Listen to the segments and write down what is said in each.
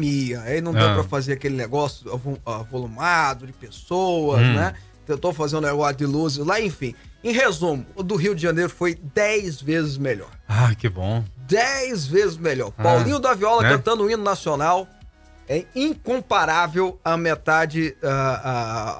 pandemia, aí não deu Ah. pra fazer aquele negócio avolumado de pessoas, Hum. né? Tentou fazer um negócio de luzes lá, enfim. Em resumo, o do Rio de Janeiro foi 10 vezes melhor. Ah, que bom. 10 vezes melhor. Ah, Paulinho da Viola né? cantando o hino nacional é incomparável a metade, a,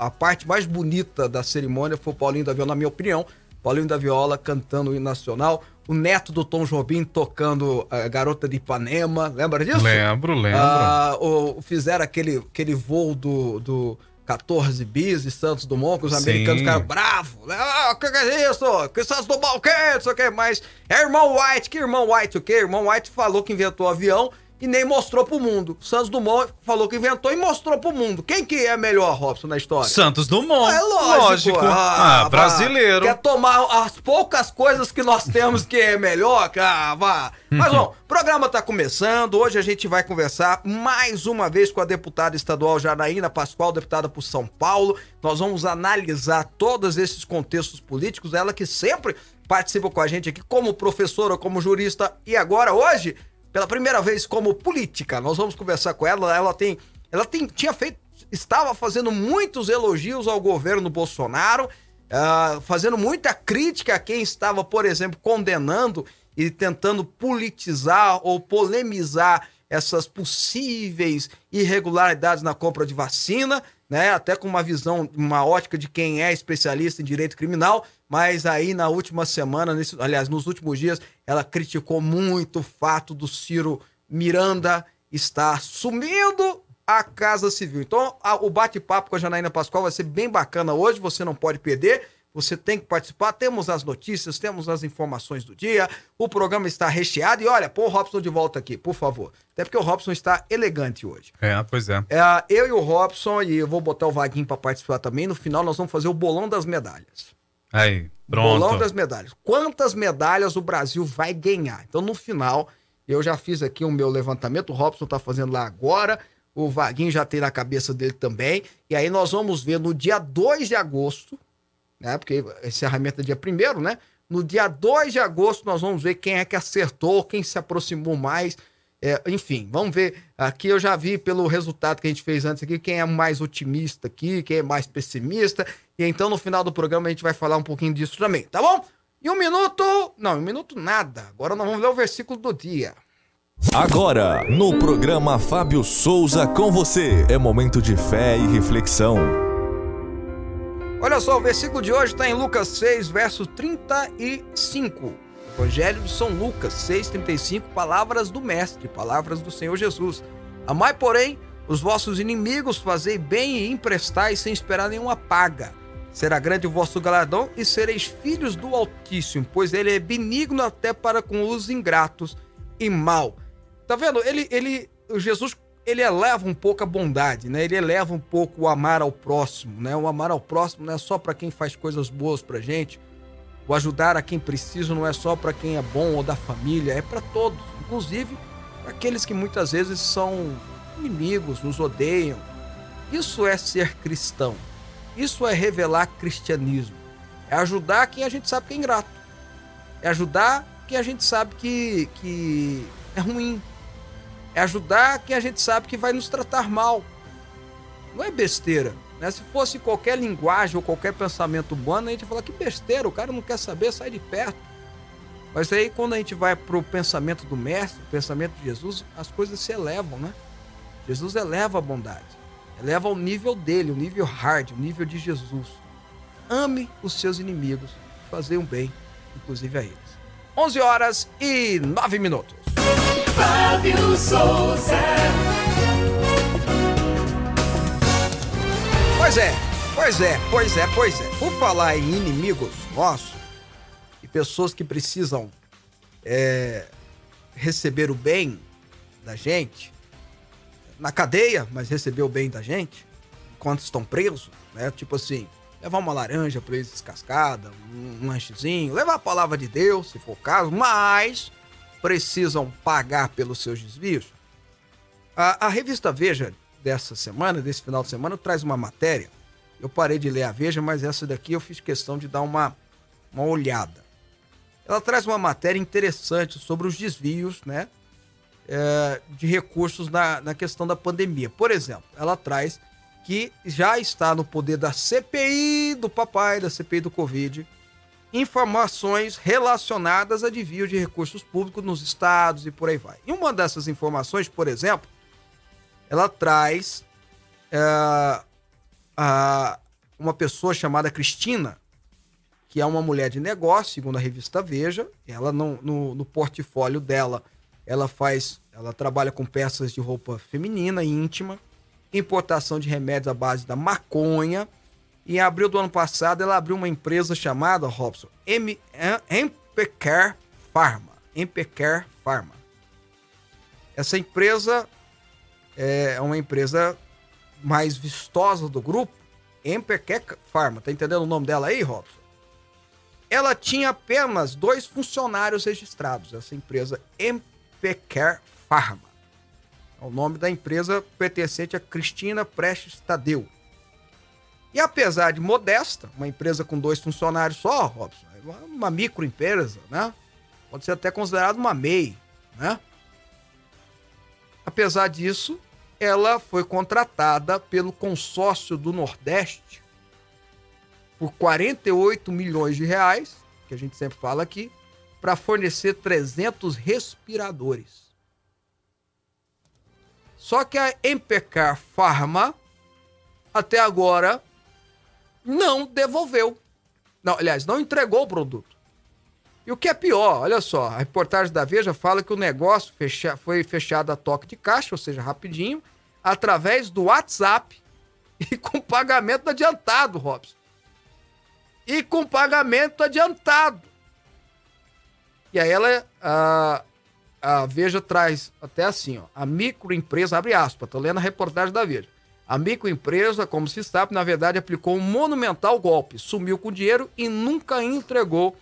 a, a parte mais bonita da cerimônia foi o Paulinho da Viola, na minha opinião. Paulinho da Viola cantando o hino nacional. O neto do Tom Jobim tocando a Garota de Ipanema. Lembra disso? Lembro, lembro. Ah, o, fizeram aquele, aquele voo do, do 14 bis de Santos Dumont, que os Sim. americanos ficaram bravos. né? Ah, o que, que é isso? Que Santos Dumont o quê? Não sei o que mais. É irmão White. Que irmão White o quê? Irmão White falou que inventou o avião e nem mostrou pro mundo. Santos Dumont falou que inventou e mostrou pro mundo. Quem que é melhor, Robson, na história? Santos Dumont. É lógico. Ah, vá. brasileiro. Quer tomar as poucas coisas que nós temos que é melhor? Ah, vá. Mas, bom, o programa tá começando. Hoje a gente vai conversar mais uma vez com a deputada estadual Janaína Pascoal, deputada por São Paulo. Nós vamos analisar todos esses contextos políticos. Ela que sempre participa com a gente aqui como professora, como jurista e agora, hoje, pela primeira vez como política. Nós vamos conversar com ela. Ela tem, ela tem, tinha feito, estava fazendo muitos elogios ao governo Bolsonaro, ah, fazendo muita crítica a quem estava, por exemplo, condenando e tentando politizar ou polemizar essas possíveis irregularidades na compra de vacina, né? Até com uma visão, uma ótica de quem é especialista em direito criminal, mas aí na última semana, nesse, aliás, nos últimos dias, ela criticou muito o fato do Ciro Miranda estar sumindo a Casa Civil. Então, a- o bate-papo com a Janaína Pascoal vai ser bem bacana hoje, você não pode perder. Você tem que participar. Temos as notícias, temos as informações do dia. O programa está recheado. E olha, pô o Robson de volta aqui, por favor. Até porque o Robson está elegante hoje. É, pois é. É, eu e o Robson, e eu vou botar o Vaguinho para participar também. No final, nós vamos fazer o bolão das medalhas. Aí, pronto. Bolão das medalhas. Quantas medalhas o Brasil vai ganhar? Então, no final, eu já fiz aqui o meu levantamento. O Robson tá fazendo lá agora. O Vaguinho já tem na cabeça dele também. E aí nós vamos ver no dia 2 de agosto, né? Porque encerramento é dia 1 né? No dia 2 de agosto nós vamos ver quem é que acertou, quem se aproximou mais. É, enfim, vamos ver. Aqui eu já vi pelo resultado que a gente fez antes aqui, quem é mais otimista aqui, quem é mais pessimista. E então no final do programa a gente vai falar um pouquinho disso também, tá bom? E um minuto. Não, um minuto nada. Agora nós vamos ler o versículo do dia. Agora, no programa Fábio Souza com você. É momento de fé e reflexão. Olha só, o versículo de hoje está em Lucas 6, verso 35. Evangelho de São Lucas 6, 35, palavras do Mestre, palavras do Senhor Jesus. Amai, porém, os vossos inimigos, fazei bem e emprestai sem esperar nenhuma paga. Será grande o vosso galardão e sereis filhos do Altíssimo, pois ele é benigno até para com os ingratos e mal. Tá vendo? Ele, ele, Jesus, ele eleva um pouco a bondade, né? Ele eleva um pouco o amar ao próximo, né? O amar ao próximo não é só para quem faz coisas boas pra gente. O ajudar a quem precisa não é só para quem é bom ou da família, é para todos, inclusive aqueles que muitas vezes são inimigos, nos odeiam. Isso é ser cristão. Isso é revelar cristianismo. É ajudar quem a gente sabe que é ingrato. É ajudar quem a gente sabe que, que é ruim. É ajudar quem a gente sabe que vai nos tratar mal. Não é besteira. Né? Se fosse qualquer linguagem ou qualquer pensamento humano, a gente ia falar que besteira, o cara não quer saber, sai de perto. Mas aí quando a gente vai pro pensamento do mestre, o pensamento de Jesus, as coisas se elevam, né? Jesus eleva a bondade. Eleva ao nível dele, o nível hard, o nível de Jesus. Ame os seus inimigos, fazer um bem, inclusive a eles. 11 horas e 9 minutos. Fábio Souza. Pois é, pois é, pois é, pois é. Por falar em inimigos nossos e pessoas que precisam é, receber o bem da gente na cadeia, mas receber o bem da gente enquanto estão presos, né? Tipo assim, levar uma laranja para eles descascada, um lanchezinho, levar a palavra de Deus, se for o caso, mas precisam pagar pelos seus desvios. A, a revista Veja dessa semana, desse final de semana, traz uma matéria. Eu parei de ler a Veja, mas essa daqui eu fiz questão de dar uma, uma olhada. Ela traz uma matéria interessante sobre os desvios, né? É, de recursos na, na questão da pandemia. Por exemplo, ela traz que já está no poder da CPI do papai, da CPI do Covid, informações relacionadas a desvio de recursos públicos nos estados e por aí vai. E uma dessas informações, por exemplo, ela traz é, a, uma pessoa chamada Cristina, que é uma mulher de negócio, segundo a revista Veja. Ela no, no, no portfólio dela, ela faz, ela trabalha com peças de roupa feminina íntima, importação de remédios à base da maconha. E em abril do ano passado, ela abriu uma empresa chamada Robson M Empecare Pharma. Empecare Pharma. Essa empresa é uma empresa mais vistosa do grupo, Empecare Pharma. Tá entendendo o nome dela aí, Robson? Ela tinha apenas dois funcionários registrados, essa empresa Empecare Pharma. É o nome da empresa pertencente a Cristina Prestes Tadeu. E apesar de modesta, uma empresa com dois funcionários só, Robson, é uma microempresa, né? Pode ser até considerada uma MEI, né? Apesar disso, ela foi contratada pelo consórcio do Nordeste por 48 milhões de reais, que a gente sempre fala aqui, para fornecer 300 respiradores. Só que a Empecar Pharma até agora não devolveu. Não, aliás, não entregou o produto. E o que é pior, olha só, a reportagem da Veja fala que o negócio fecha, foi fechado a toque de caixa, ou seja, rapidinho, através do WhatsApp e com pagamento adiantado, Robson e com pagamento adiantado. E aí ela, a, a Veja traz até assim, ó, a microempresa, abre aspas, tô lendo a reportagem da Veja. A microempresa, como se sabe, na verdade aplicou um monumental golpe, sumiu com dinheiro e nunca entregou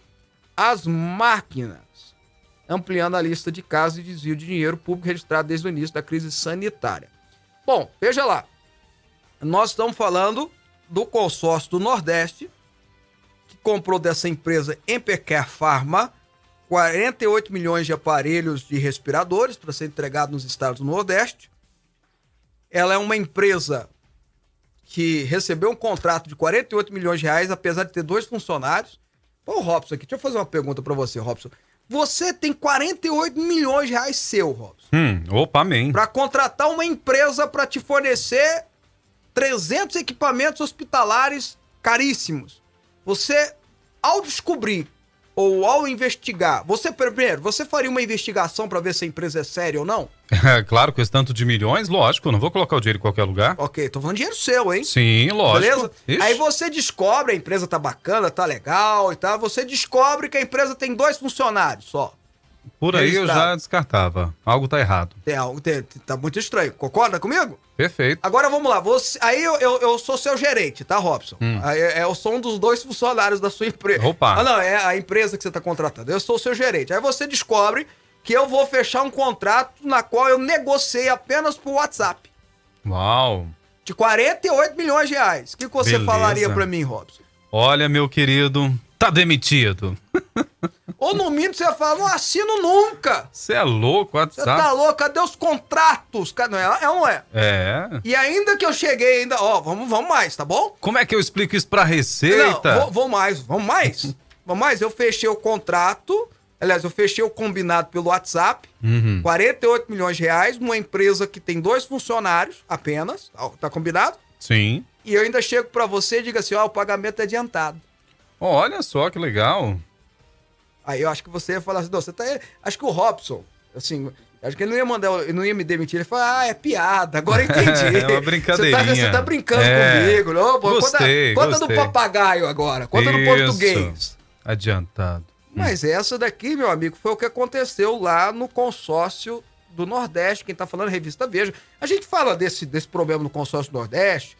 as máquinas, ampliando a lista de casos de desvio de dinheiro público registrado desde o início da crise sanitária. Bom, veja lá, nós estamos falando do consórcio do Nordeste, comprou dessa empresa Empecare Pharma 48 milhões de aparelhos de respiradores para ser entregado nos estados do Nordeste. Ela é uma empresa que recebeu um contrato de 48 milhões de reais, apesar de ter dois funcionários. Ô, Robson, aqui, deixa eu fazer uma pergunta para você, Robson. Você tem 48 milhões de reais seu, Robson. Hum, opa, amém. Para contratar uma empresa para te fornecer 300 equipamentos hospitalares caríssimos. Você, ao descobrir ou ao investigar, você primeiro, você faria uma investigação para ver se a empresa é séria ou não? claro, com esse tanto de milhões, lógico, não vou colocar o dinheiro em qualquer lugar. Ok, tô falando dinheiro seu, hein? Sim, lógico. Beleza? Ixi. Aí você descobre, a empresa tá bacana, tá legal e tal, você descobre que a empresa tem dois funcionários só. Por aí eu já descartava. Algo tá errado. Tem algo, tem, tá muito estranho. Concorda comigo? Perfeito. Agora vamos lá. Você, aí eu, eu, eu sou seu gerente, tá, Robson? Hum. Aí, é, eu sou um dos dois funcionários da sua empresa. Opa. Ah, não, é a empresa que você tá contratando. Eu sou seu gerente. Aí você descobre que eu vou fechar um contrato na qual eu negociei apenas por WhatsApp. Uau. De 48 milhões de reais. O que, que você Beleza. falaria para mim, Robson? Olha, meu querido, tá demitido. Ou no mínimo você fala, não assino nunca. Você é louco, WhatsApp. Você tá louco, cadê os contratos? Não é, é ou não é? É. E ainda que eu cheguei ainda, ó, vamos, vamos mais, tá bom? Como é que eu explico isso pra Receita? Não, vou, vou mais, vamos mais. vamos mais, eu fechei o contrato, aliás, eu fechei o combinado pelo WhatsApp, uhum. 48 milhões de reais, numa empresa que tem dois funcionários apenas, tá combinado? Sim. E eu ainda chego para você e digo assim, ó, o pagamento é adiantado. Olha só que legal. Aí eu acho que você ia falar assim, você tá. Acho que o Robson, assim, acho que ele não ia mandar, ele não ia me demitir. Ele falou, ah, é piada, agora entendi. é uma brincadeirinha. Você tá, você tá brincando é, comigo. Não, pô, gostei, conta, gostei. conta do papagaio agora, conta Isso. do português. Adiantado. Mas hum. essa daqui, meu amigo, foi o que aconteceu lá no consórcio do Nordeste. Quem tá falando, revista Veja. A gente fala desse, desse problema no consórcio do Nordeste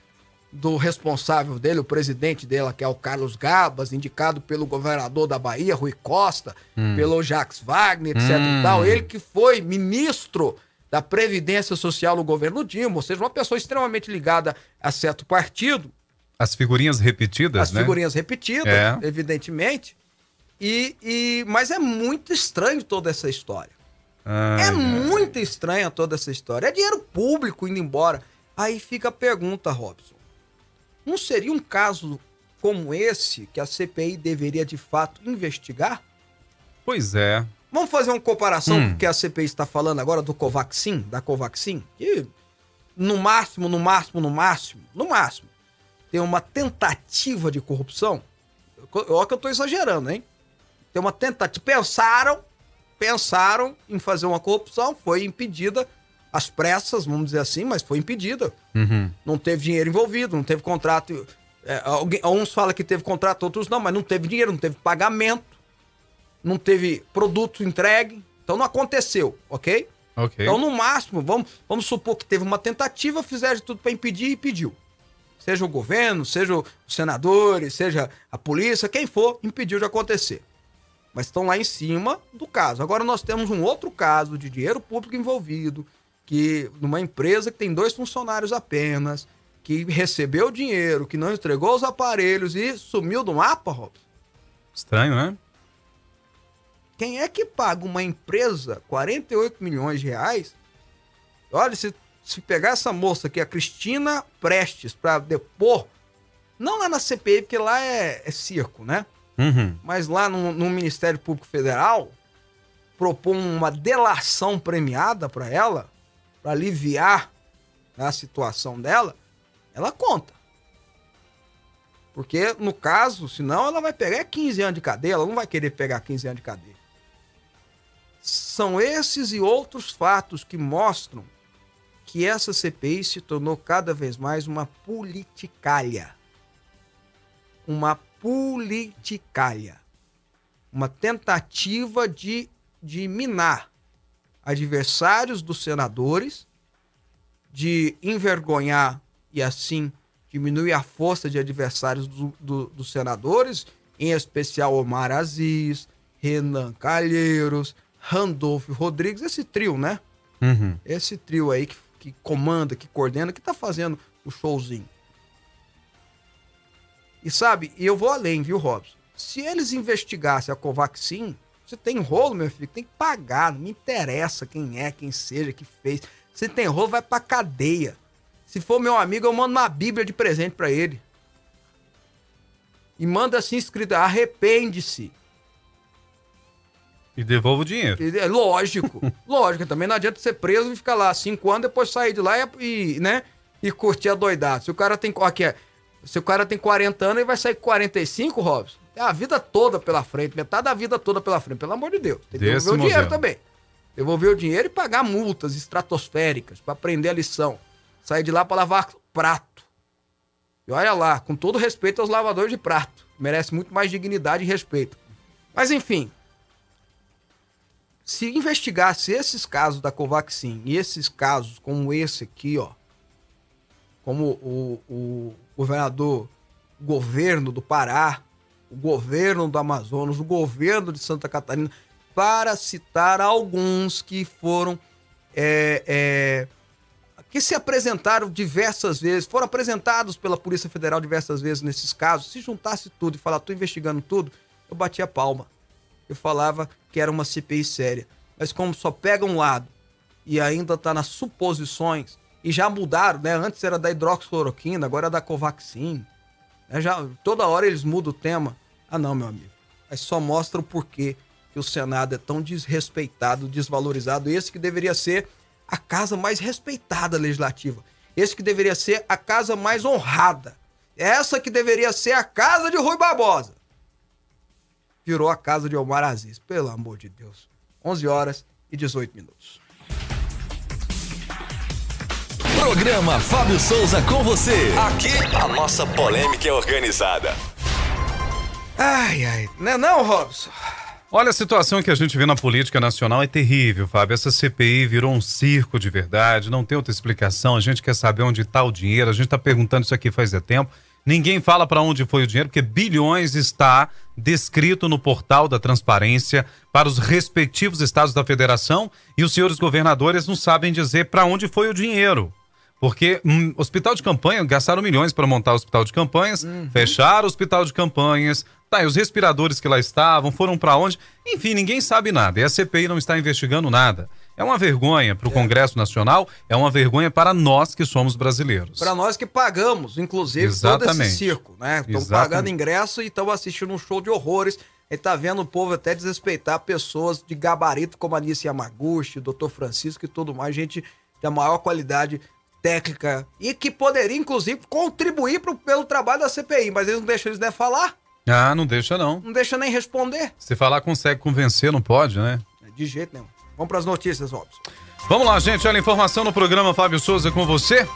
do responsável dele, o presidente dele, que é o Carlos Gabas, indicado pelo governador da Bahia, Rui Costa, hum. pelo Jacques Wagner, etc hum. e tal. Ele que foi ministro da Previdência Social no governo Dilma, ou seja, uma pessoa extremamente ligada a certo partido. As figurinhas repetidas, As né? figurinhas repetidas, é. evidentemente. E, e, mas é muito estranho toda essa história. Ai, É ai. muito estranha toda essa história. É dinheiro público indo embora. Aí fica a pergunta, Robson. Não seria um caso como esse que a CPI deveria de fato investigar? Pois é. Vamos fazer uma comparação Hum. com o que a CPI está falando agora do Covaxin, da Covaxin? Que no máximo, no máximo, no máximo, no máximo, tem uma tentativa de corrupção. Olha que eu tô exagerando, hein? Tem uma tentativa. Pensaram, pensaram em fazer uma corrupção, foi impedida às pressas, vamos dizer assim, mas foi impedida. Uhum. Não teve dinheiro envolvido, não teve contrato. É, alguém, uns falam que teve contrato, outros não, mas não teve dinheiro, não teve pagamento, não teve produto entregue. Então não aconteceu, ok? Ok. Então, no máximo, vamos, vamos supor que teve uma tentativa, fizeram de tudo para impedir e pediu. Seja o governo, seja os senadores, seja a polícia, quem for, impediu de acontecer. Mas estão lá em cima do caso. Agora nós temos um outro caso de dinheiro público envolvido, que numa empresa que tem dois funcionários apenas, que recebeu dinheiro, que não entregou os aparelhos e sumiu do mapa, Robson. Estranho, né? Quem é que paga uma empresa 48 milhões de reais? Olha, se, se pegar essa moça aqui, a Cristina Prestes, pra depor, não lá na CPI, porque lá é, é circo, né? Uhum. Mas lá no, no Ministério Público Federal, propor uma delação premiada para ela, para aliviar a situação dela, ela conta. Porque, no caso, senão ela vai pegar 15 anos de cadeia, ela não vai querer pegar 15 anos de cadeia. São esses e outros fatos que mostram que essa CPI se tornou cada vez mais uma politicalha. Uma politicalha. Uma tentativa de, de minar adversários dos senadores, de envergonhar e assim diminuir a força de adversários do- do- dos senadores, em especial Omar Aziz, Renan Calheiros, Randolfo Rodrigues, esse trio, né? Uhum. Esse trio aí que, que comanda, que coordena, que tá fazendo o showzinho. E sabe, e eu vou além, viu, Robson? Se eles investigassem a Covaxin, você tem rolo, meu filho, tem que pagar. Não me interessa quem é, quem seja, que fez. Se tem rolo, vai pra cadeia. Se for meu amigo, eu mando uma Bíblia de presente pra ele. E manda assim escrito: arrepende-se. E devolva o dinheiro. É lógico, lógico. Também não adianta ser preso e ficar lá cinco anos, depois sair de lá e, e, né, e curtir a doidada. Se o cara tem, aqui, é, se o cara tem 40 anos, ele vai sair com 45, Robson. É a vida toda pela frente, metade da vida toda pela frente, pelo amor de Deus. Tem que Desse devolver o dinheiro também. Devolver o dinheiro e pagar multas estratosféricas pra aprender a lição. Sair de lá pra lavar prato. E olha lá, com todo respeito aos lavadores de prato. Merece muito mais dignidade e respeito. Mas enfim, se investigasse esses casos da Covaxin e esses casos como esse aqui, ó, como o, o governador, o governo do Pará, o governo do Amazonas, o governo de Santa Catarina, para citar alguns que foram é, é, que se apresentaram diversas vezes, foram apresentados pela Polícia Federal diversas vezes nesses casos, se juntasse tudo e falar, tô investigando tudo, eu batia palma. Eu falava que era uma CPI séria. Mas como só pega um lado e ainda tá nas suposições, e já mudaram, né? Antes era da hidroxicloroquina, agora é da Covaxin. Né? Já, toda hora eles mudam o tema. Ah não, meu amigo. Aí só mostra o porquê que o Senado é tão desrespeitado, desvalorizado. Esse que deveria ser a casa mais respeitada legislativa. Esse que deveria ser a casa mais honrada. Essa que deveria ser a casa de Rui Barbosa virou a casa de Omar Aziz. Pelo amor de Deus. 11 horas e 18 minutos. Programa Fábio Souza com você. Aqui a nossa polêmica é organizada. Ai, ai. Não é não, Robson? Olha, a situação que a gente vê na política nacional é terrível, Fábio. Essa CPI virou um circo de verdade, não tem outra explicação. A gente quer saber onde está o dinheiro, a gente está perguntando isso aqui faz é tempo. Ninguém fala para onde foi o dinheiro, porque bilhões está descrito no portal da transparência para os respectivos estados da federação e os senhores governadores não sabem dizer para onde foi o dinheiro. Porque hum, hospital de campanha, gastaram milhões para montar o hospital de campanhas, fecharam o hospital de campanhas, Tá, e os respiradores que lá estavam, foram para onde? Enfim, ninguém sabe nada. E a CPI não está investigando nada. É uma vergonha para o é. Congresso Nacional, é uma vergonha para nós que somos brasileiros. Para nós que pagamos, inclusive, Exatamente. todo esse circo, né? Estão pagando ingresso e estão assistindo um show de horrores. E tá vendo o povo até desrespeitar pessoas de gabarito como a Nice Yamaguchi, o Dr. Francisco e tudo mais, gente da maior qualidade técnica e que poderia, inclusive, contribuir pro, pelo trabalho da CPI, mas eles não deixam eles nem falar. Ah, não deixa não. Não deixa nem responder. Se falar consegue convencer, não pode, né? De jeito nenhum. Vamos para as notícias, Robson. Vamos lá, gente. Olha a informação no programa Fábio Souza com você.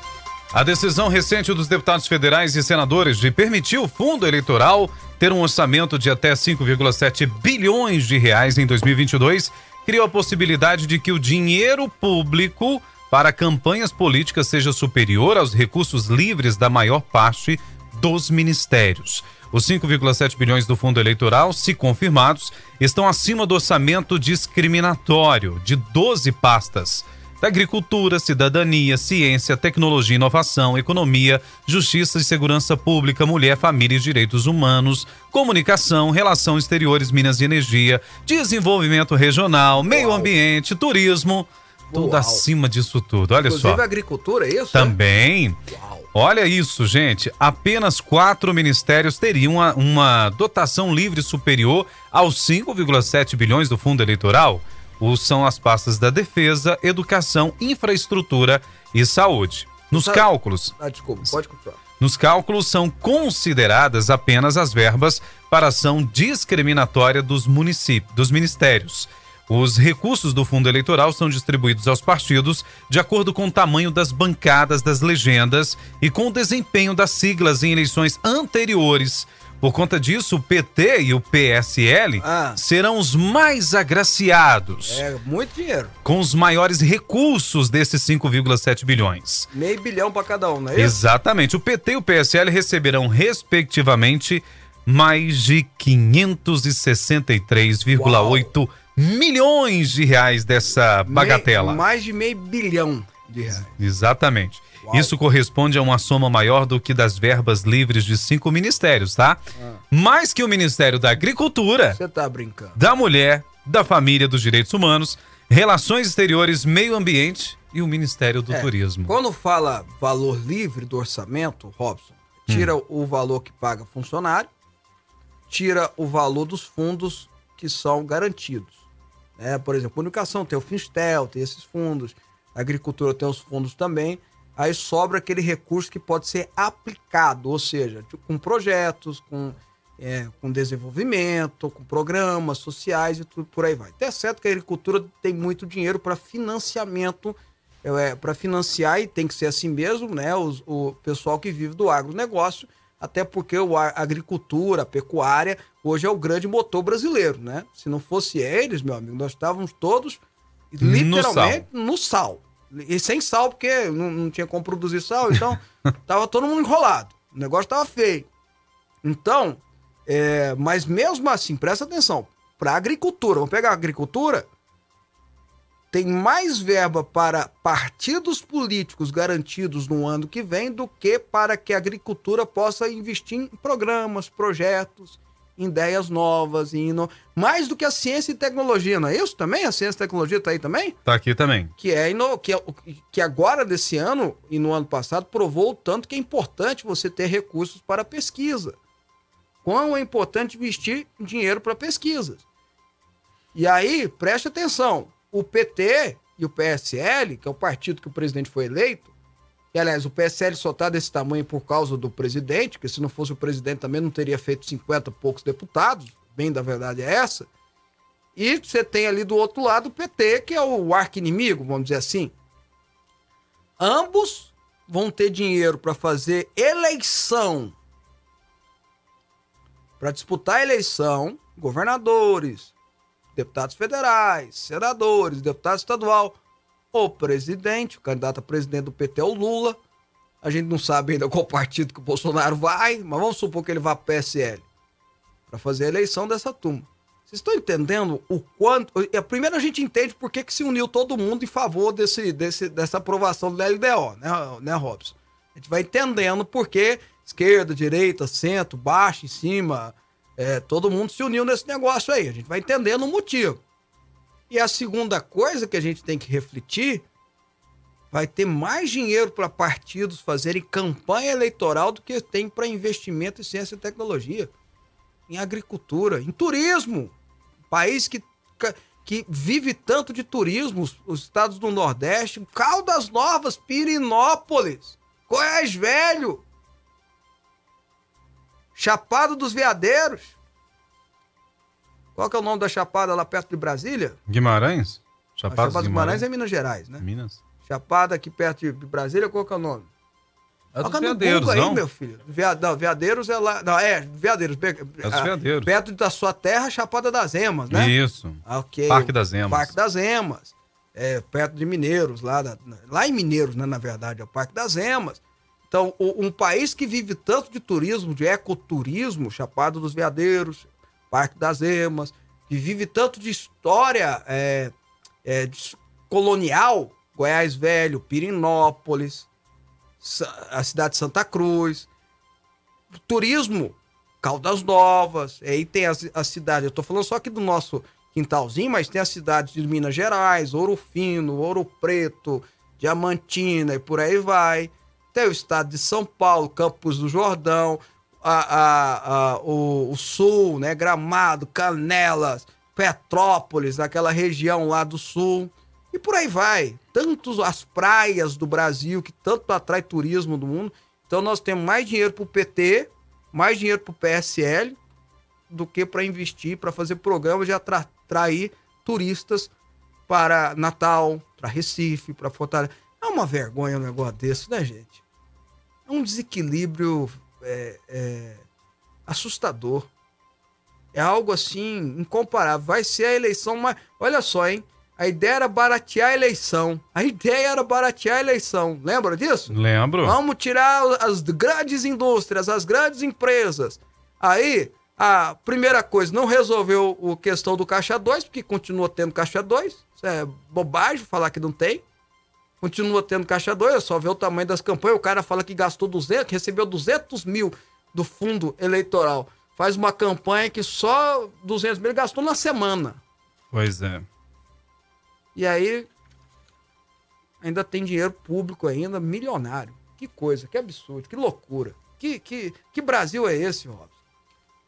A decisão recente dos deputados federais e senadores de permitir o fundo eleitoral ter um orçamento de até 5,7 bilhões de reais em 2022 criou a possibilidade de que o dinheiro público para campanhas políticas seja superior aos recursos livres da maior parte dos ministérios. Os 5,7 bilhões do fundo eleitoral, se confirmados, estão acima do orçamento discriminatório de 12 pastas da agricultura, cidadania, ciência, tecnologia, inovação, economia, justiça e segurança pública, mulher, família e direitos humanos, comunicação, relações exteriores, minas e energia, desenvolvimento regional, meio ambiente, turismo, tudo Uau. acima disso tudo. Olha Inclusive só. agricultura, é isso? Também. Uau. Olha isso, gente. Apenas quatro ministérios teriam uma, uma dotação livre superior aos 5,7 bilhões do fundo eleitoral. Os são as pastas da defesa, educação, infraestrutura e saúde. Nos cálculos. Ah, desculpa, pode continuar. Nos cálculos são consideradas apenas as verbas para ação discriminatória dos municípios, dos ministérios os recursos do fundo eleitoral são distribuídos aos partidos de acordo com o tamanho das bancadas das legendas e com o desempenho das siglas em eleições anteriores. Por conta disso, o PT e o PSL ah. serão os mais agraciados. É, muito dinheiro. Com os maiores recursos desses 5,7 bilhões. Meio bilhão para cada um, não é isso? Exatamente. O PT e o PSL receberão, respectivamente, mais de 563,8 milhões de reais dessa bagatela. mais de meio bilhão de reais. Exatamente. Uau. Isso corresponde a uma soma maior do que das verbas livres de cinco ministérios, tá? Ah. Mais que o Ministério da Agricultura. Você tá brincando. Da Mulher, da Família, dos Direitos Humanos, Relações Exteriores, Meio Ambiente e o Ministério do é, Turismo. Quando fala valor livre do orçamento, Robson, tira hum. o valor que paga funcionário, tira o valor dos fundos que são garantidos. É, por exemplo, comunicação tem o Finstel, tem esses fundos, agricultura tem os fundos também. Aí sobra aquele recurso que pode ser aplicado, ou seja, com projetos, com, é, com desenvolvimento, com programas sociais e tudo por aí vai. Até é certo que a agricultura tem muito dinheiro para financiamento, é, para financiar, e tem que ser assim mesmo, né? O pessoal que vive do agronegócio, até porque a agricultura, a pecuária, hoje é o grande motor brasileiro, né? Se não fosse eles, meu amigo, nós estávamos todos literalmente no sal. No sal. E sem sal, porque não, não, tinha como produzir sal, então tava todo mundo enrolado. O negócio tava feio. Então, é, mas mesmo assim, presta atenção, para agricultura, vamos pegar a agricultura, tem mais verba para partidos políticos garantidos no ano que vem do que para que a agricultura possa investir em programas, projetos, em ideias novas, em ino... mais do que a ciência e tecnologia, não é isso também? A ciência e tecnologia está aí também? Está aqui também. Que é, ino... que é que agora desse ano e no ano passado provou o tanto que é importante você ter recursos para pesquisa. Quão é importante investir dinheiro para pesquisas. E aí, preste atenção, o PT e o PSL, que é o partido que o presidente foi eleito, e aliás, o PSL só está desse tamanho por causa do presidente, que se não fosse o presidente também não teria feito 50 e poucos deputados, bem da verdade é essa. E você tem ali do outro lado o PT, que é o arqui-inimigo, vamos dizer assim. Ambos vão ter dinheiro para fazer eleição. Para disputar eleição, governadores, deputados federais, senadores, deputado estadual, o presidente, o candidato a presidente do PT é o Lula. A gente não sabe ainda qual partido que o Bolsonaro vai, mas vamos supor que ele vá para PSL para fazer a eleição dessa turma. Vocês estão entendendo o quanto. Primeiro a gente entende por que, que se uniu todo mundo em favor desse, desse, dessa aprovação do LDO, né, né, Robson? A gente vai entendendo por que esquerda, direita, centro, baixo, em cima, é, todo mundo se uniu nesse negócio aí. A gente vai entendendo o motivo. E a segunda coisa que a gente tem que refletir vai ter mais dinheiro para partidos fazerem campanha eleitoral do que tem para investimento em ciência e tecnologia, em agricultura, em turismo. País que, que vive tanto de turismo, os estados do Nordeste, Caldas Novas, Pirinópolis, Goiás Velho, Chapado dos Veadeiros. Qual que é o nome da Chapada lá perto de Brasília? Guimarães? Chapada, Chapada dos Guimarães. Guimarães é Minas Gerais, né? Minas. Chapada aqui perto de Brasília, qual que é o nome? É dos veadeiros, aí, não? meu filho. não, veadeiros é lá. Não, é, veadeiros. É dos veadeiros. Perto da sua terra, Chapada das Emas, né? Isso. Ok. Parque das Emas. Parque das Emas. É, perto de Mineiros, lá, da, lá em Mineiros, né, na verdade, é o Parque das Emas. Então, um país que vive tanto de turismo, de ecoturismo, Chapada dos Veadeiros, Parque das Emas, que vive tanto de história é, é, de colonial, Goiás Velho, Pirinópolis, a cidade de Santa Cruz, turismo, Caldas Novas, aí tem as, cidades, eu estou falando só aqui do nosso quintalzinho, mas tem as cidades de Minas Gerais, Ouro Fino, Ouro Preto, Diamantina e por aí vai. Tem o estado de São Paulo, Campos do Jordão, a, a, a, o, o, sul, né? Gramado, Canelas, Petrópolis, aquela região lá do sul. E por aí vai. Tantos as praias do Brasil, que tanto atrai turismo do mundo. Então nós temos mais dinheiro para o PT, mais dinheiro para o PSL, do que para investir, para fazer programas de atrair turistas para Natal, para Recife, para Fortaleza. É uma vergonha um negócio desse, né, gente? É um desequilíbrio é, é, assustador. É algo assim incomparável. Vai ser a eleição mais. Olha só, hein? A ideia era baratear a eleição. A ideia era baratear a eleição. Lembra disso? Lembro. Vamos tirar as grandes indústrias, as grandes empresas. Aí, a primeira coisa, não resolveu a questão do Caixa 2, porque continua tendo Caixa 2. Isso é bobagem falar que não tem. Continua tendo Caixa 2, é só ver o tamanho das campanhas. O cara fala que gastou 200, que recebeu 200 mil do fundo eleitoral. Faz uma campanha que só 200 mil gastou na semana. Pois é. E aí ainda tem dinheiro público ainda, milionário. Que coisa, que absurdo, que loucura. Que, que, que Brasil é esse, Robson?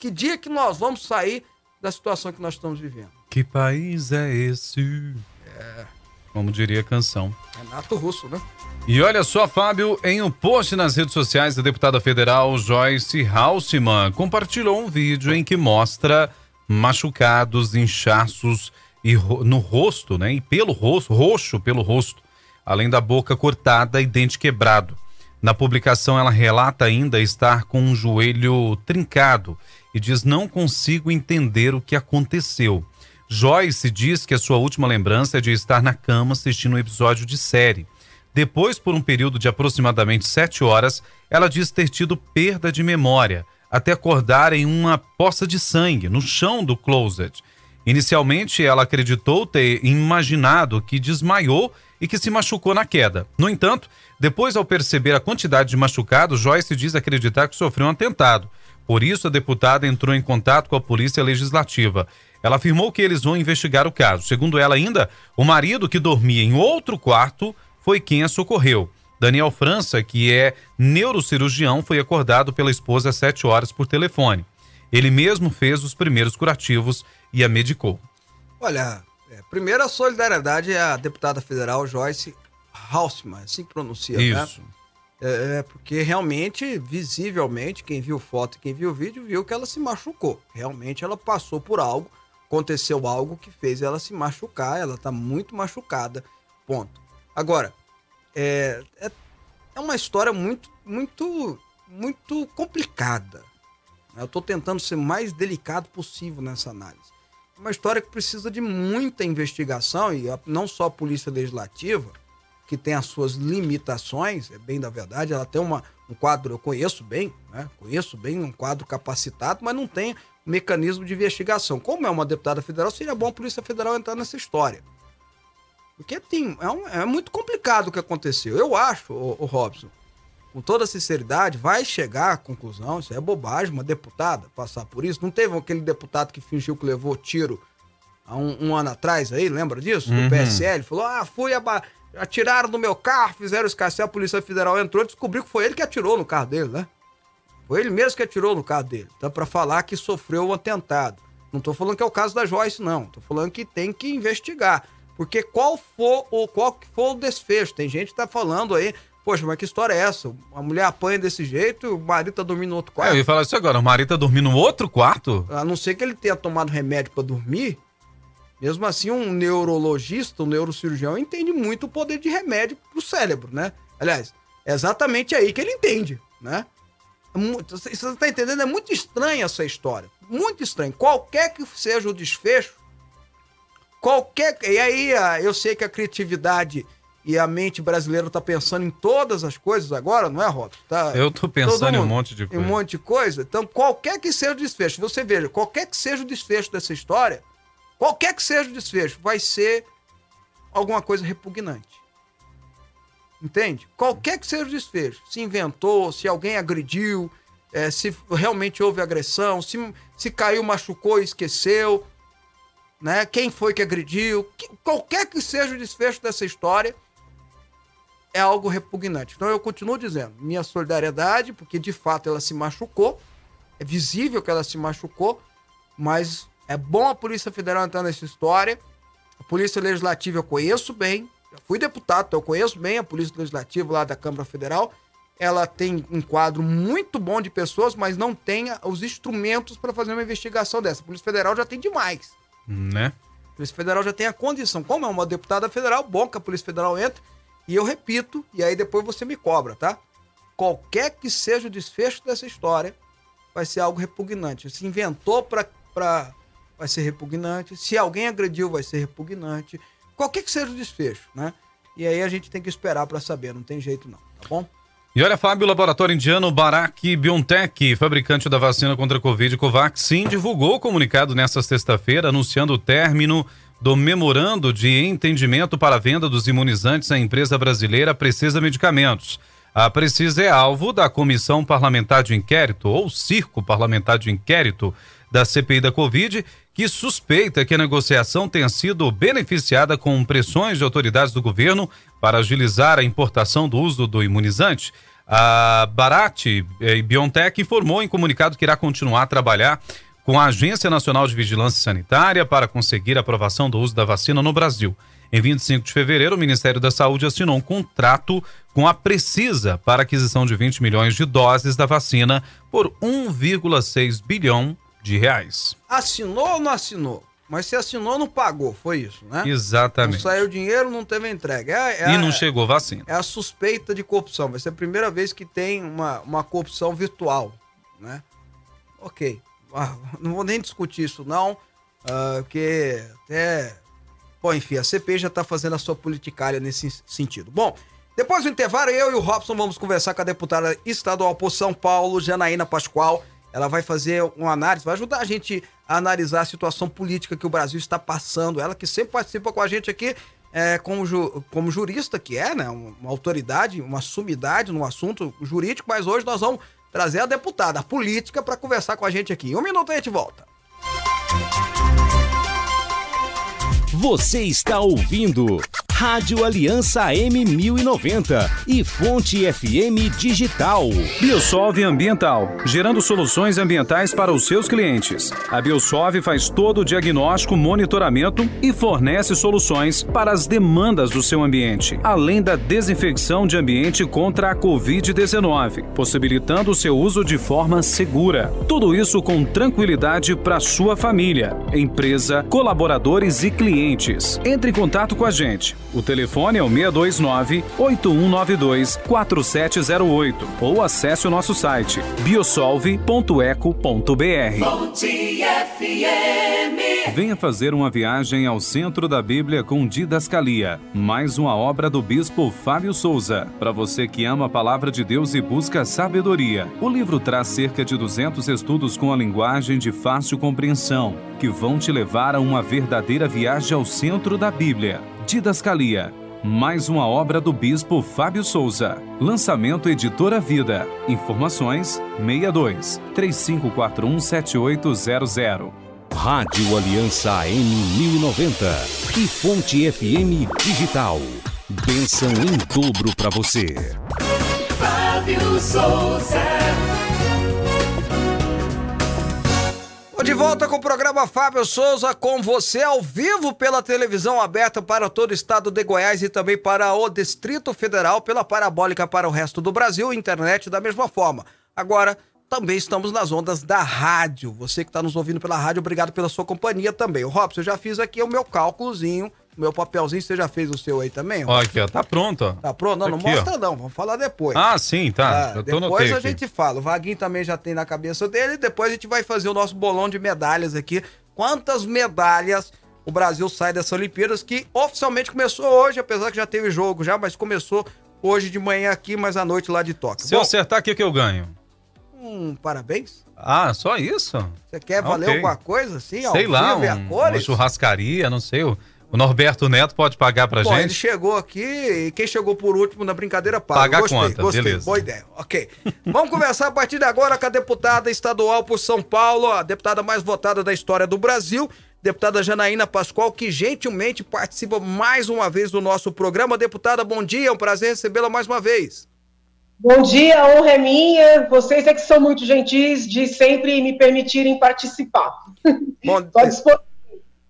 Que dia que nós vamos sair da situação que nós estamos vivendo? Que país é esse? É. Como diria a canção. Renato Russo, né? E olha só, Fábio, em um post nas redes sociais, a deputada federal Joyce Halseman compartilhou um vídeo em que mostra machucados, inchaços e no rosto, né? E pelo rosto, roxo pelo rosto, além da boca cortada e dente quebrado. Na publicação, ela relata ainda estar com um joelho trincado e diz: Não consigo entender o que aconteceu. Joyce diz que a sua última lembrança é de estar na cama assistindo um episódio de série. Depois, por um período de aproximadamente sete horas, ela diz ter tido perda de memória, até acordar em uma poça de sangue no chão do closet Inicialmente, ela acreditou ter imaginado que desmaiou e que se machucou na queda. No entanto, depois, ao perceber a quantidade de machucados, Joyce diz acreditar que sofreu um atentado. Por isso, a deputada entrou em contato com a Polícia Legislativa. Ela afirmou que eles vão investigar o caso. Segundo ela, ainda, o marido que dormia em outro quarto foi quem a socorreu. Daniel França, que é neurocirurgião, foi acordado pela esposa às 7 horas por telefone. Ele mesmo fez os primeiros curativos e a medicou. Olha, é, primeiro a solidariedade é a deputada federal Joyce Hausmann, assim que pronuncia, né? Isso. Né? É, porque realmente, visivelmente, quem viu foto e quem viu vídeo viu que ela se machucou. Realmente ela passou por algo, aconteceu algo que fez ela se machucar, ela tá muito machucada, ponto. Agora, é, é, é uma história muito, muito, muito complicada. Eu estou tentando ser mais delicado possível nessa análise uma história que precisa de muita investigação e não só a Polícia Legislativa, que tem as suas limitações, é bem da verdade, ela tem uma, um quadro, eu conheço bem, né? Conheço bem um quadro capacitado, mas não tem mecanismo de investigação. Como é uma deputada federal, seria bom a Polícia Federal entrar nessa história. Porque tem, é, um, é muito complicado o que aconteceu. Eu acho, o, o Robson, com toda sinceridade, vai chegar à conclusão, isso é bobagem, uma deputada passar por isso. Não teve aquele deputado que fingiu que levou tiro há um, um ano atrás aí, lembra disso? Do Uhum. PSL, falou, ah, fui, aba- atiraram no meu carro, fizeram escasseio, a Polícia Federal entrou e descobriu que foi ele que atirou no carro dele, né? Foi ele mesmo que atirou no carro dele. Então, pra falar que sofreu um atentado. Não tô falando que é o caso da Joyce, não. Tô falando que tem que investigar. Porque qual for o, qual for o desfecho? Tem gente que tá falando aí, poxa, mas que história é essa? A mulher apanha desse jeito e o marido tá dormindo no outro É, quarto. eu ia falar isso agora. O marido tá dormindo no outro quarto? A não ser que ele tenha tomado remédio pra dormir. Mesmo assim, um neurologista, um neurocirurgião, entende muito o poder de remédio pro cérebro, né? Aliás, é exatamente aí que ele entende, né? Muito- Você você tá entendendo? É muito estranha essa história. Muito estranho. Qualquer que seja o desfecho, qualquer. E aí, ah, eu sei que a criatividade e a mente brasileira tá pensando em todas as coisas agora, não é, Robson? Tá, Eu tô pensando Todo em um mundo. monte de em um coisa. monte de coisa. Então, qualquer que seja o desfecho, você veja, qualquer que seja o desfecho dessa história, qualquer que seja o desfecho, vai ser alguma coisa repugnante. Entende? Qualquer que seja o desfecho, se inventou, se alguém agrediu, eh, se realmente houve agressão, se, se caiu, machucou e esqueceu, né? Quem foi que agrediu, que- qualquer que seja o desfecho dessa história, é algo repugnante. Então eu continuo dizendo, minha solidariedade, porque de fato ela se machucou, é visível que ela se machucou, mas é bom a Polícia Federal entrar nessa história. A Polícia Legislativa eu conheço bem, já fui deputado, então eu conheço bem a Polícia Legislativa lá da Câmara Federal. Ela tem um quadro muito bom de pessoas, mas não tem os instrumentos para fazer uma investigação dessa. A Polícia Federal já tem demais. Né? A Polícia Federal já tem a condição. Como é uma deputada federal, bom que a Polícia Federal entre. E eu repito, e aí depois você me cobra, tá? Qualquer que seja o desfecho dessa história, vai ser algo repugnante. Se inventou pra. pra vai ser repugnante. Se alguém agrediu, vai ser repugnante. Qualquer que seja o desfecho, né? E aí a gente tem que esperar pra saber, não tem jeito não, tá bom? E olha, Fábio, o laboratório indiano Bharat Biotech, fabricante da vacina contra a Covid Covaxin, divulgou o comunicado nesta sexta-feira anunciando o término do memorando de entendimento para a venda dos imunizantes à empresa brasileira Precisa Medicamentos. A Precisa é alvo da Comissão Parlamentar de Inquérito, ou Circo Parlamentar de Inquérito, da CPI da Covid, que suspeita que a negociação tenha sido beneficiada com pressões de autoridades do governo para agilizar a importação do uso do imunizante. A Barat eh, BioNTech informou em comunicado que irá continuar a trabalhar com a Agência Nacional de Vigilância Sanitária para conseguir a aprovação do uso da vacina no Brasil. Em 25 de fevereiro, o Ministério da Saúde assinou um contrato com a Precisa para aquisição de 20 milhões de doses da vacina por 1,6 bilhão de reais. Assinou ou não assinou? Mas se assinou, não pagou, foi isso, né? Não Exatamente. saiu dinheiro, não teve entrega. É, é E a- não chegou vacina. é a suspeita de corrupção. Vai ser a primeira vez que tem uma, uma corrupção virtual, né? Ok. Ah, Não vou nem discutir isso, não, ah, porque até... Bom, enfim, a CPI já está fazendo a sua politicária nesse sentido. Bom, depois do intervalo, eu e o Robson vamos conversar com a deputada estadual por São Paulo, Janaína Pascoal. Ela vai fazer uma análise, vai ajudar a gente a analisar a situação política que o Brasil está passando. Ela que sempre participa com a gente aqui é, como, ju- como jurista, que é, né? Uma, autoridade, uma sumidade no assunto jurídico, mas hoje nós vamos trazer a deputada, a política, para conversar com a gente aqui. Um minuto a gente volta. Você está ouvindo Rádio Aliança M1090 e Fonte FM Digital. Biosolve Ambiental, gerando soluções ambientais para os seus clientes. A Biosolve faz todo o diagnóstico, monitoramento e fornece soluções para as demandas do seu ambiente, além da desinfecção de ambiente contra a Covid-19, possibilitando o seu uso de forma segura. Tudo isso com tranquilidade para sua família, empresa, colaboradores e clientes. Entre em contato com a gente. O telefone é o 629-8192-4708 ou acesse o nosso site biosolve.eco.br. Venha fazer uma viagem ao centro da Bíblia com Didascalia, mais uma obra do bispo Fábio Souza. Para você que ama a palavra de Deus e busca sabedoria, o livro traz cerca de 200 estudos com a linguagem de fácil compreensão, que vão te levar a uma verdadeira viagem ao centro da Bíblia. Didascalia. mais uma obra do bispo Fábio Souza. Lançamento Editora Vida. Informações 62 3541 7800. Rádio Aliança AM 1090 e Fonte FM Digital. Benção em dobro para você. Fábio Souza. De volta com o programa Fábio Souza com você ao vivo pela televisão aberta para todo o estado de Goiás e também para o Distrito Federal, pela parabólica para o resto do Brasil, internet da mesma forma. Agora, também estamos nas ondas da rádio. Você que está nos ouvindo pela rádio, obrigado pela sua companhia também. O Robson, eu já fiz aqui o meu cálculozinho, meu papelzinho, você já fez o seu aí também? Ó, aqui, ó, tá pronto, ó. Tá pronto? Não, não Aqui, mostra ó. não, vamos falar depois. Ah, sim, tá. Ah, eu depois a aqui. gente fala. O Vaguinho também já tem na cabeça dele. Depois a gente vai fazer o nosso bolão de medalhas aqui. Quantas medalhas o Brasil sai dessa Olimpíadas que oficialmente começou hoje, apesar que já teve jogo já, mas começou hoje de manhã aqui, mas à noite lá de Tóquio. Se eu acertar o que eu ganho? Hum, parabéns. Ah, só isso? Você quer valer Ok. alguma coisa assim? Sei lá, um, uma churrascaria, não sei. O, o Norberto Neto pode pagar pra Bom, ele gente? chegou aqui e quem chegou por último na brincadeira paga. Paga gostei, conta, gostei. beleza. Boa ideia. Ok. Vamos conversar a partir de agora com a deputada estadual por São Paulo, a deputada mais votada da história do Brasil, deputada Janaína Pascoal, que gentilmente participa mais uma vez do nosso programa. Deputada, bom dia, é um prazer recebê-la mais uma vez. Bom dia, a honra é minha. Vocês é que são muito gentis de sempre me permitirem participar. Bom, Estou disposição.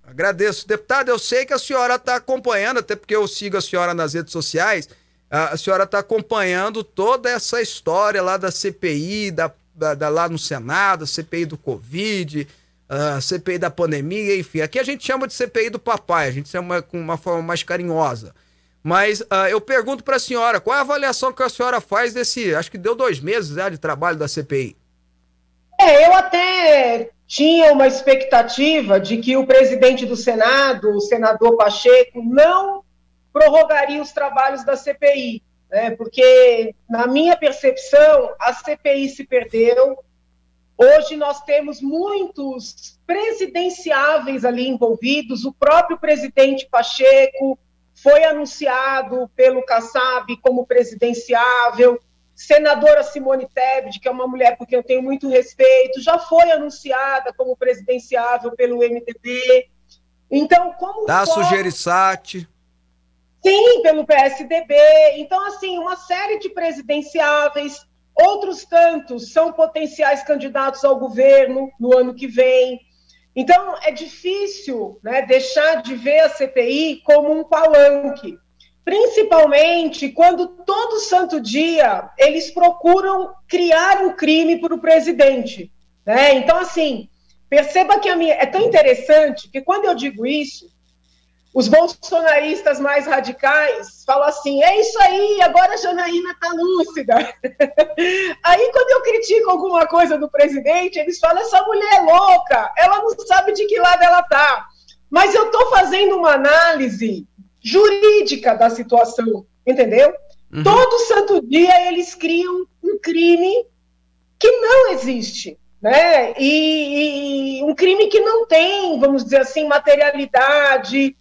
Agradeço. Deputada, eu sei que a senhora está acompanhando, até porque eu sigo a senhora nas redes sociais, a senhora está acompanhando toda essa história lá da CPI, da, da- da- lá no Senado, CPI do Covid, a CPI da pandemia, enfim. Aqui a gente chama de CPI do papai, a gente chama com uma forma mais carinhosa. Mas ah, eu pergunto para a senhora, qual é a avaliação que a senhora faz desse, acho que deu dois meses já de trabalho da CPI? É, eu até tinha uma expectativa de que o presidente do Senado, o senador Pacheco, não prorrogaria os trabalhos da CPI, né? porque, na minha percepção, a CPI se perdeu. Hoje nós temos muitos presidenciáveis ali envolvidos, o próprio presidente Pacheco foi anunciado pelo Kassab como presidenciável, senadora Simone Tebet, que é uma mulher por quem eu tenho muito respeito, já foi anunciada como presidenciável pelo MDB. Então, como Da foco- Sugerissati. Sim, pelo PSDB. Então, assim, uma série de presidenciáveis, outros tantos são potenciais candidatos ao governo no ano que vem. Então, é difícil né, deixar de ver a CPI como um palanque, principalmente quando todo santo dia eles procuram criar um crime para o presidente. Né? Então, assim, perceba que a minha... é tão interessante que quando eu digo isso, os bolsonaristas mais radicais falam assim: é isso aí, agora a Janaína está lúcida. aí, quando eu critico alguma coisa do presidente, eles falam: essa mulher é louca, ela não sabe de que lado ela está. Mas eu estou fazendo uma análise jurídica da situação, entendeu? Todo santo dia eles criam um crime que não existe. Né? E, e um crime que não tem, vamos dizer assim, materialidade,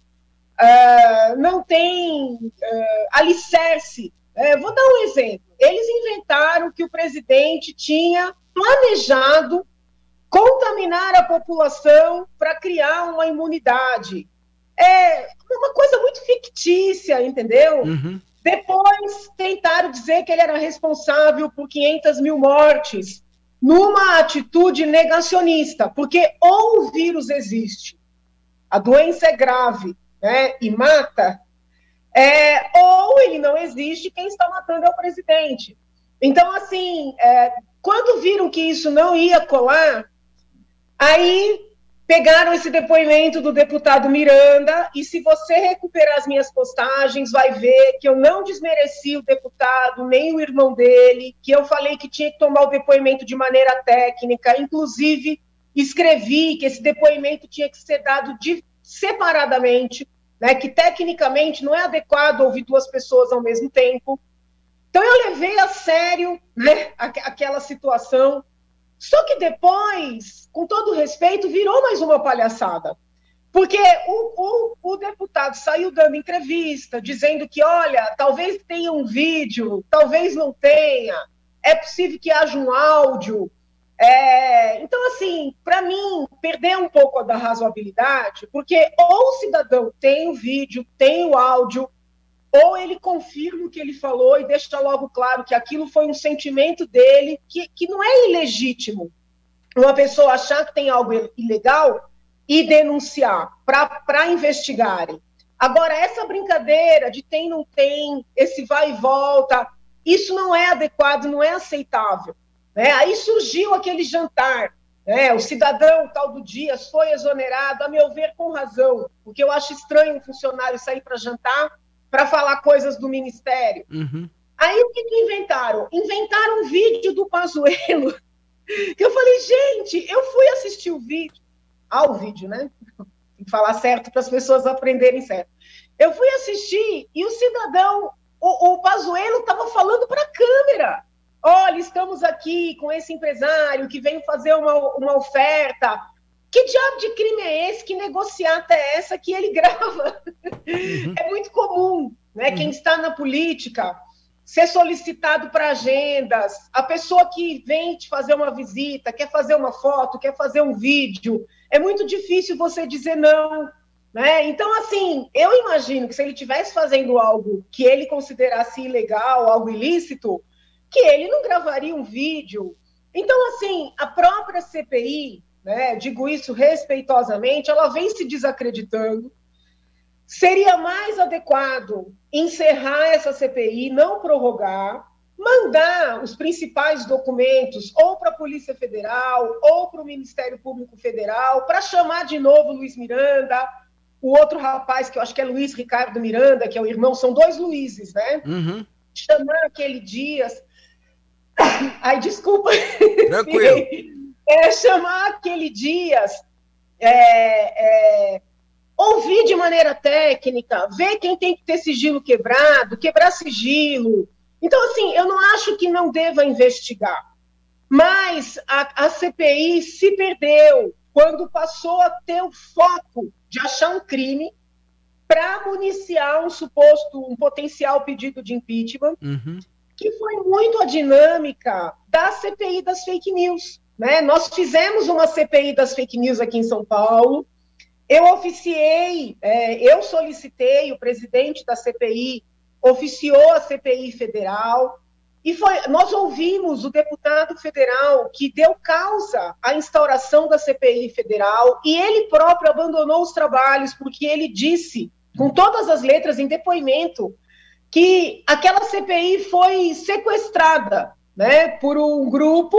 Uh, não tem uh, alicerce. Uh, vou dar um exemplo. Eles inventaram que o presidente tinha planejado contaminar a população para criar uma imunidade. É uma coisa muito fictícia, entendeu? Uhum. Depois tentaram dizer que ele era responsável por 500 mil mortes, numa atitude negacionista, porque ou o vírus existe, a doença é grave, né, e mata, é, ou ele não existe, quem está matando é o presidente. Então, assim, é, quando viram que isso não ia colar, aí pegaram esse depoimento do deputado Miranda, e se você recuperar as minhas postagens, vai ver que eu não desmereci o deputado, nem o irmão dele, que eu falei que tinha que tomar o depoimento de maneira técnica, inclusive escrevi que esse depoimento tinha que ser dado de, separadamente, né, que tecnicamente não é adequado ouvir duas pessoas ao mesmo tempo. Então eu levei a sério né, aquela situação. Só que depois, com todo respeito, virou mais uma palhaçada. Porque o, o, o, deputado saiu dando entrevista, dizendo que, olha, talvez tenha um vídeo, talvez não tenha, é possível que haja um áudio. É, então, assim, para mim, perder um pouco da razoabilidade, porque ou o cidadão tem o vídeo, tem o áudio, ou ele confirma o que ele falou e deixa logo claro que aquilo foi um sentimento dele, que, que não é ilegítimo. Uma pessoa achar que tem algo ilegal e denunciar para investigarem. Agora, essa brincadeira de tem, não tem, esse vai e volta, isso não é adequado, não é aceitável. Né? Aí surgiu aquele jantar, né? o cidadão tal do Dias foi exonerado, a meu ver, com razão, porque eu acho estranho um funcionário sair para jantar para falar coisas do ministério. Uhum. Aí o que, que inventaram? Inventaram um vídeo do Pazuello, que eu falei, gente, eu fui assistir o vídeo, ao vídeo, né? Tem que falar certo para as pessoas aprenderem certo. Eu fui assistir e o cidadão, o, o Pazuello estava falando para a câmera. Olha, estamos aqui com esse empresário que veio fazer uma, uma oferta. Que diabo de crime é esse? Que negociata é essa que ele grava? Uhum. É muito comum, né? Uhum. Quem está na política ser solicitado para agendas, a pessoa que vem te fazer uma visita, quer fazer uma foto, quer fazer um vídeo, é muito difícil você dizer não, né? Então, assim, eu imagino que se ele estivesse fazendo algo que ele considerasse ilegal, algo ilícito, que ele não gravaria um vídeo. Então, assim, a própria CPI, né, digo isso respeitosamente, ela vem se desacreditando. Seria mais adequado encerrar essa CPI, não prorrogar, mandar os principais documentos ou para a Polícia Federal ou para o Ministério Público Federal, para chamar de novo Luiz Miranda, o outro rapaz, que eu acho que é Luiz Ricardo Miranda, que é o irmão, são dois Luizes, né? Uhum. Chamar aquele Dias Ai, desculpa. Tranquilo. É, chamar aquele Dias, é, é, ouvir de maneira técnica, ver quem tem que ter sigilo quebrado, quebrar sigilo. Então, assim, eu não acho que não deva investigar, mas a, a CPI se perdeu quando passou a ter o foco de achar um crime para municiar um suposto, um potencial pedido de impeachment. Uhum que foi muito a dinâmica da CPI das fake news. Né? Nós fizemos uma CPI das fake news aqui em São Paulo. Eu oficiei, é, eu solicitei, o presidente da CPI oficiou a CPI federal. E foi, nós ouvimos o deputado federal que deu causa à instauração da CPI federal e ele próprio abandonou os trabalhos porque ele disse, com todas as letras em depoimento, que aquela CPI foi sequestrada né, por um grupo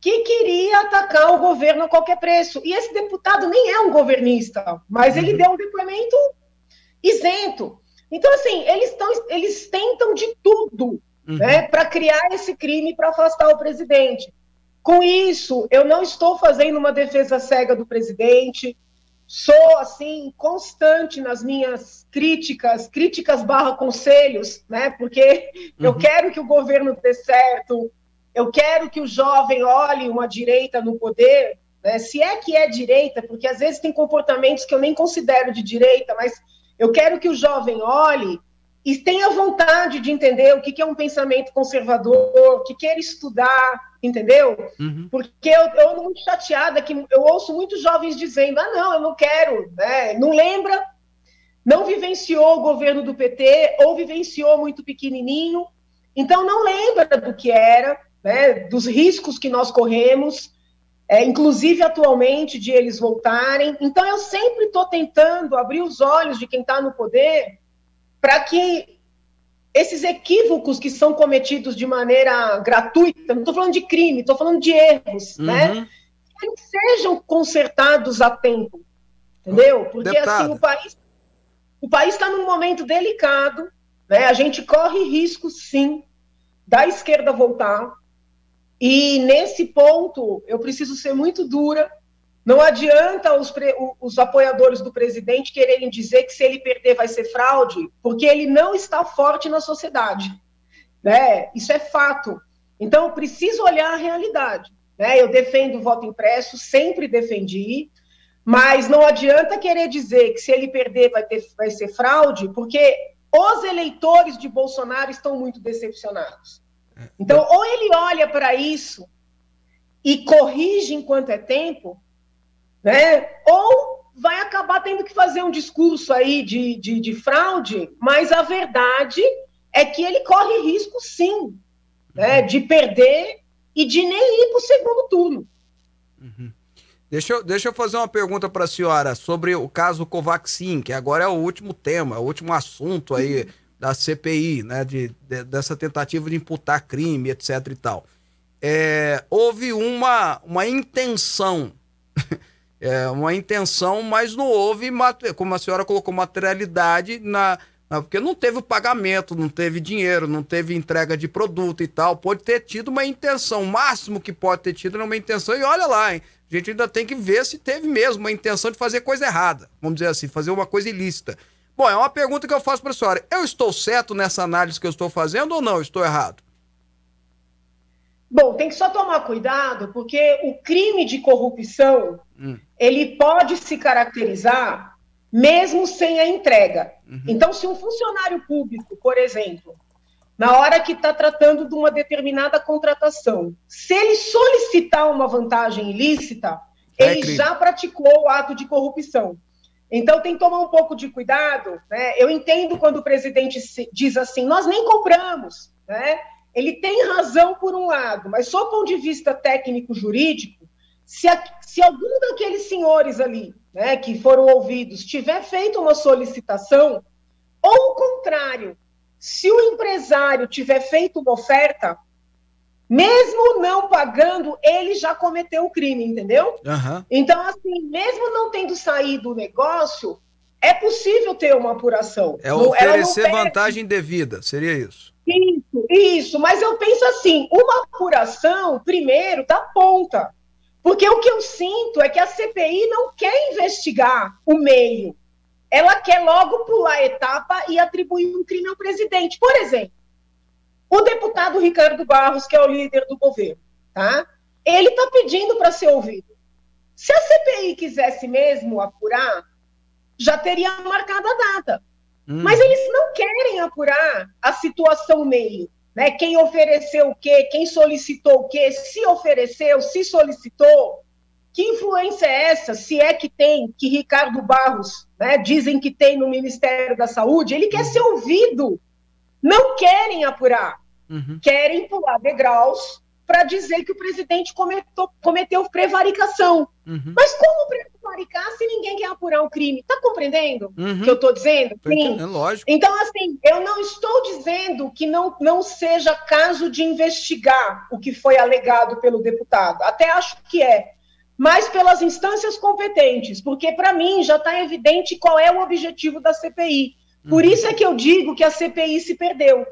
que queria atacar o governo a qualquer preço. E esse deputado nem é um governista, mas ele uhum. deu um depoimento isento. Então, assim, eles, tão, eles tentam de tudo uhum. né, para criar esse crime para afastar o presidente. Com isso, eu não estou fazendo uma defesa cega do presidente, sou assim constante nas minhas críticas, críticas barra conselhos, né? Porque uhum. eu quero que o governo dê certo, eu quero que o jovem olhe uma direita no poder, né? Se é que é direita, porque às vezes tem comportamentos que eu nem considero de direita, mas eu quero que o jovem olhe e tenha vontade de entender o que é um pensamento conservador, que queira estudar, entendeu? Uhum. Porque eu, estou muito chateada que eu ouço muitos jovens dizendo: ah, não, eu não quero, né? não lembra, não vivenciou o governo do PT, ou vivenciou muito pequenininho, então não lembra do que era, né? dos riscos que nós corremos. É, inclusive atualmente de eles voltarem. Então eu sempre estou tentando abrir os olhos de quem está no poder para que esses equívocos que são cometidos de maneira gratuita, não estou falando de crime, estou falando de erros, uhum. né? Que sejam consertados a tempo, entendeu? Porque Deputado. assim o país o país está num momento delicado, né? A gente corre risco, sim, da esquerda voltar. E nesse ponto eu preciso ser muito dura não adianta os, os, apoiadores do presidente quererem dizer que se ele perder vai ser fraude, porque ele não está forte na sociedade. Né? Isso é fato. Então, eu preciso olhar a realidade. Né? Eu defendo o voto impresso, sempre defendi, Mas não adianta querer dizer que se ele perder vai, ter, vai ser fraude, porque os eleitores de Bolsonaro estão muito decepcionados. Então, ou ele olha para isso e corrige enquanto é tempo, né? ou vai acabar tendo que fazer um discurso aí de, de, de fraude, mas a verdade é que ele corre risco, sim, né? de perder e de nem ir para o segundo turno. Uhum. Deixa eu, deixa eu fazer uma pergunta para a senhora sobre o caso Covaxin, que agora é o último tema, o último assunto aí da CPI, né, de, de, dessa tentativa de imputar crime, etc e tal. É, houve uma, uma intenção, é, uma intenção, mas não houve, como a senhora colocou, materialidade na, na, porque não teve o pagamento, não teve dinheiro, não teve entrega de produto e tal. Pode ter tido uma intenção, o máximo que pode ter tido é uma intenção, e olha lá, hein, a gente ainda tem que ver se teve mesmo uma intenção de fazer coisa errada, vamos dizer assim, fazer uma coisa ilícita. Bom, é uma pergunta que eu faço para a senhora. Eu estou certo nessa análise que eu estou fazendo ou não? Estou errado? Bom, tem que só tomar cuidado, porque o crime de corrupção hum. ele pode se caracterizar mesmo sem a entrega. Uhum. Então, se um funcionário público, por exemplo, na hora que está tratando de uma determinada contratação, se ele solicitar uma vantagem ilícita, é ele crime. já praticou o ato de corrupção. Então tem que tomar um pouco de cuidado. Né? Eu entendo quando o presidente diz assim: nós nem compramos. Né? Ele tem razão por um lado, mas sob o ponto de vista técnico-jurídico, se, se, algum daqueles senhores ali né, que foram ouvidos tiver feito uma solicitação, ou o contrário, se o empresário tiver feito uma oferta, mesmo não pagando, ele já cometeu o crime, entendeu? Uhum. Então, assim, mesmo não tendo saído o negócio, é possível ter uma apuração. É oferecer vantagem devida, seria isso? Isso, isso. Mas eu penso assim, uma apuração, primeiro, da ponta. Porque o que eu sinto é que a CPI não quer investigar o meio ela quer logo pular a etapa e atribuir um crime ao presidente. Por exemplo, o deputado Ricardo Barros, que é o líder do governo, tá? Ele está pedindo para ser ouvido. Se a CPI quisesse mesmo apurar, já teria marcado a data. Hum. Mas eles não querem apurar a situação meio. Né? Quem ofereceu o quê, quem solicitou o quê, se ofereceu, se solicitou. Que influência é essa, se é que tem, que Ricardo Barros, né, dizem que tem no Ministério da Saúde? Ele quer ser ouvido. Não querem apurar. Uhum. Querem pular degraus para dizer que o presidente cometeu, cometeu prevaricação. Uhum. Mas como prevaricar se ninguém quer apurar um crime? Está compreendendo o uhum. que eu estou dizendo? Sim. É lógico. Então, assim, eu não estou dizendo que não, não seja caso de investigar o que foi alegado pelo deputado. Até acho que é mas pelas instâncias competentes, porque para mim já está evidente qual é o objetivo da CPI. Por uhum. isso é que eu digo que a CPI se perdeu.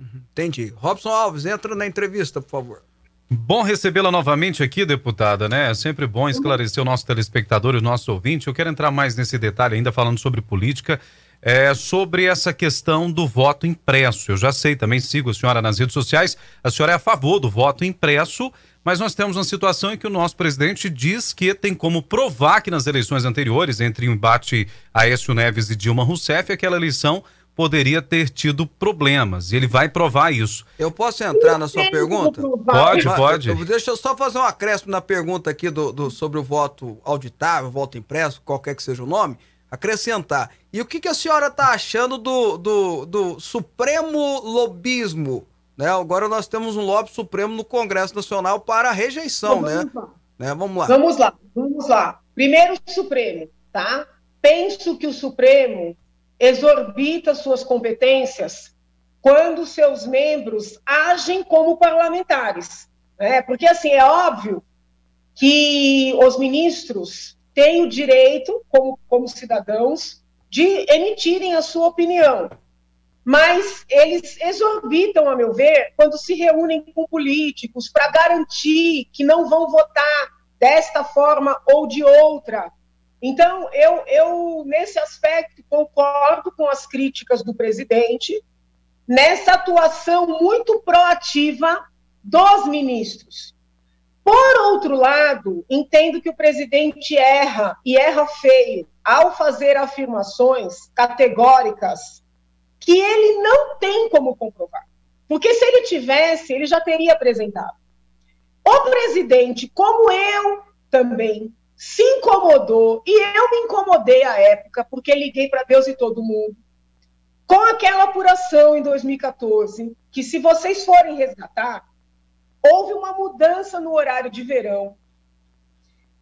Entendi. Robson Alves, entra na entrevista, por favor. Bom recebê-la novamente aqui, deputada, né? É sempre bom esclarecer o nosso telespectador e o nosso ouvinte. Eu quero entrar mais nesse detalhe ainda falando sobre política, é, sobre essa questão do voto impresso. Eu já sei, também sigo a senhora nas redes sociais. A senhora é a favor do voto impresso, mas nós temos uma situação em que o nosso presidente diz que tem como provar que nas eleições anteriores, entre o embate Aécio Neves e Dilma Rousseff, aquela eleição poderia ter tido problemas. E ele vai provar isso. Eu posso entrar na sua pergunta? Pode, pode. deixa eu só fazer um acréscimo na pergunta aqui do, do, sobre o voto auditável, voto impresso, qualquer que seja o nome. Acrescentar. E o que, que a senhora está achando do, do, do supremo lobismo né? Agora nós temos um lobby supremo no Congresso Nacional para a rejeição, né? vamos né? Lá. né? Vamos lá. Vamos lá, vamos lá. Primeiro o Supremo, tá? Penso que o Supremo exorbita suas competências quando seus membros agem como parlamentares, né? Porque assim é óbvio que os ministros têm o direito, como, como cidadãos, de emitirem a sua opinião mas eles exorbitam, a meu ver, quando se reúnem com políticos para garantir que não vão votar desta forma ou de outra. Então, eu, eu, nesse aspecto, concordo com as críticas do presidente, nessa atuação muito proativa dos ministros. Por outro lado, entendo que o presidente erra e erra feio ao fazer afirmações categóricas que ele não tem como comprovar. Porque se ele tivesse, ele já teria apresentado. O presidente, como eu também, se incomodou, e eu me incomodei à época, porque liguei para Deus e todo mundo, com aquela apuração em 2014, que se vocês forem resgatar, houve uma mudança no horário de verão.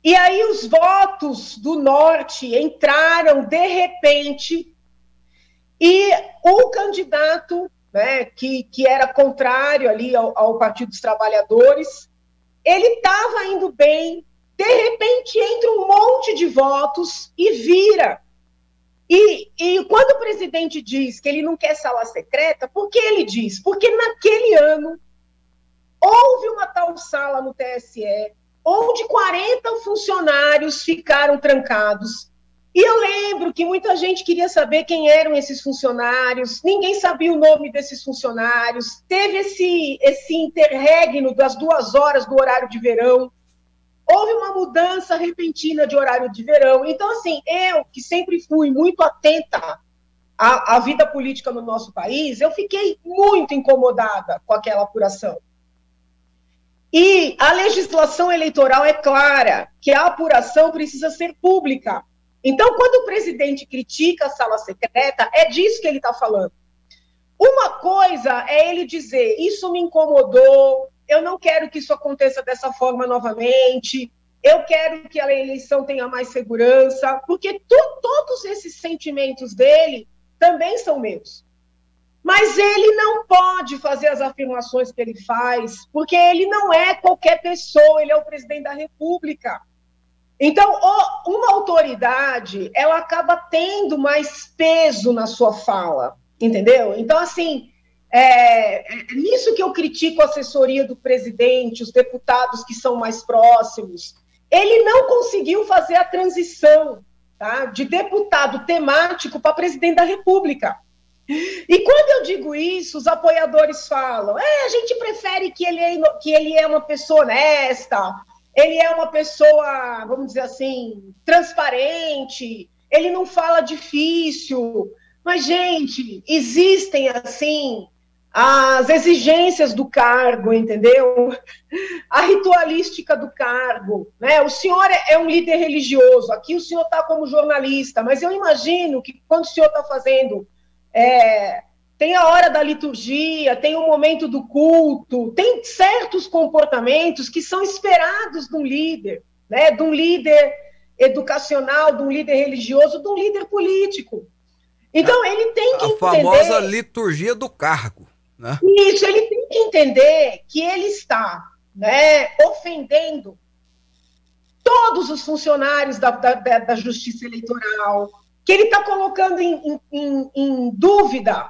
E aí os votos do norte entraram de repente e o candidato, né, que, que era contrário ali ao, ao Partido dos Trabalhadores, ele estava indo bem, de repente entra um monte de votos e vira. E, e quando o presidente diz que ele não quer sala secreta, por que ele diz? Porque naquele ano houve uma tal sala no TSE, onde 40 funcionários ficaram trancados. E eu lembro que muita gente queria saber quem eram esses funcionários, ninguém sabia o nome desses funcionários, teve esse, esse interregno das duas horas do horário de verão, houve uma mudança repentina de horário de verão. Então, assim, eu, que sempre fui muito atenta à, à vida política no nosso país, eu fiquei muito incomodada com aquela apuração. E a legislação eleitoral é clara que a apuração precisa ser pública. Então, quando o presidente critica a sala secreta, é disso que ele está falando. Uma coisa é ele dizer: Isso me incomodou, eu não quero que isso aconteça dessa forma novamente, eu quero que a eleição tenha mais segurança, porque tu, todos esses sentimentos dele também são meus. Mas ele não pode fazer as afirmações que ele faz, porque ele não é qualquer pessoa, ele é o presidente da República. Então, uma autoridade, ela acaba tendo mais peso na sua fala, entendeu? Então, assim, é, é nisso que eu critico a assessoria do presidente, os deputados que são mais próximos. Ele não conseguiu fazer a transição tá, de deputado temático para presidente da República. E quando eu digo isso, os apoiadores falam: é, a gente prefere que ele, é, que ele é uma pessoa honesta, ele é uma pessoa, vamos dizer assim, transparente, ele não fala difícil. Mas, gente, existem, assim, as exigências do cargo, entendeu? A ritualística do cargo. Né? O senhor é, é um líder religioso, aqui o senhor está como jornalista, mas eu imagino que quando o senhor está fazendo é, tem a hora da liturgia, tem o momento do culto, tem certos comportamentos que são esperados de um líder, né? de um líder educacional, de um líder religioso, de um líder político. Então, ele tem que a entender... A famosa liturgia do cargo. Né? Isso, ele tem que entender que ele está né, ofendendo todos os funcionários da, da, da justiça eleitoral, que ele está colocando em, em, em, dúvida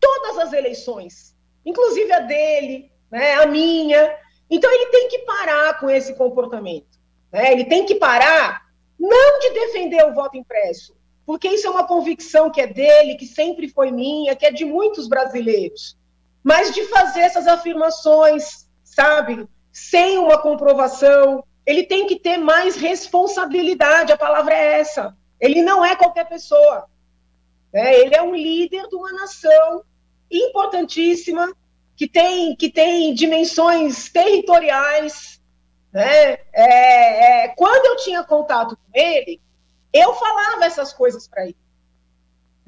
todas as eleições, inclusive a dele, né, a minha. Então ele tem que parar com esse comportamento. Né? Ele tem que parar não de defender o voto impresso, porque isso é uma convicção que é dele, que sempre foi minha, que é de muitos brasileiros, mas de fazer essas afirmações, sabe, sem uma comprovação. Ele tem que ter mais responsabilidade, a palavra é essa. Ele não é qualquer pessoa. Né? Ele é um líder de uma nação importantíssima, que tem, que tem dimensões territoriais. Né? É, é, quando eu tinha contato com ele, eu falava essas coisas para ele.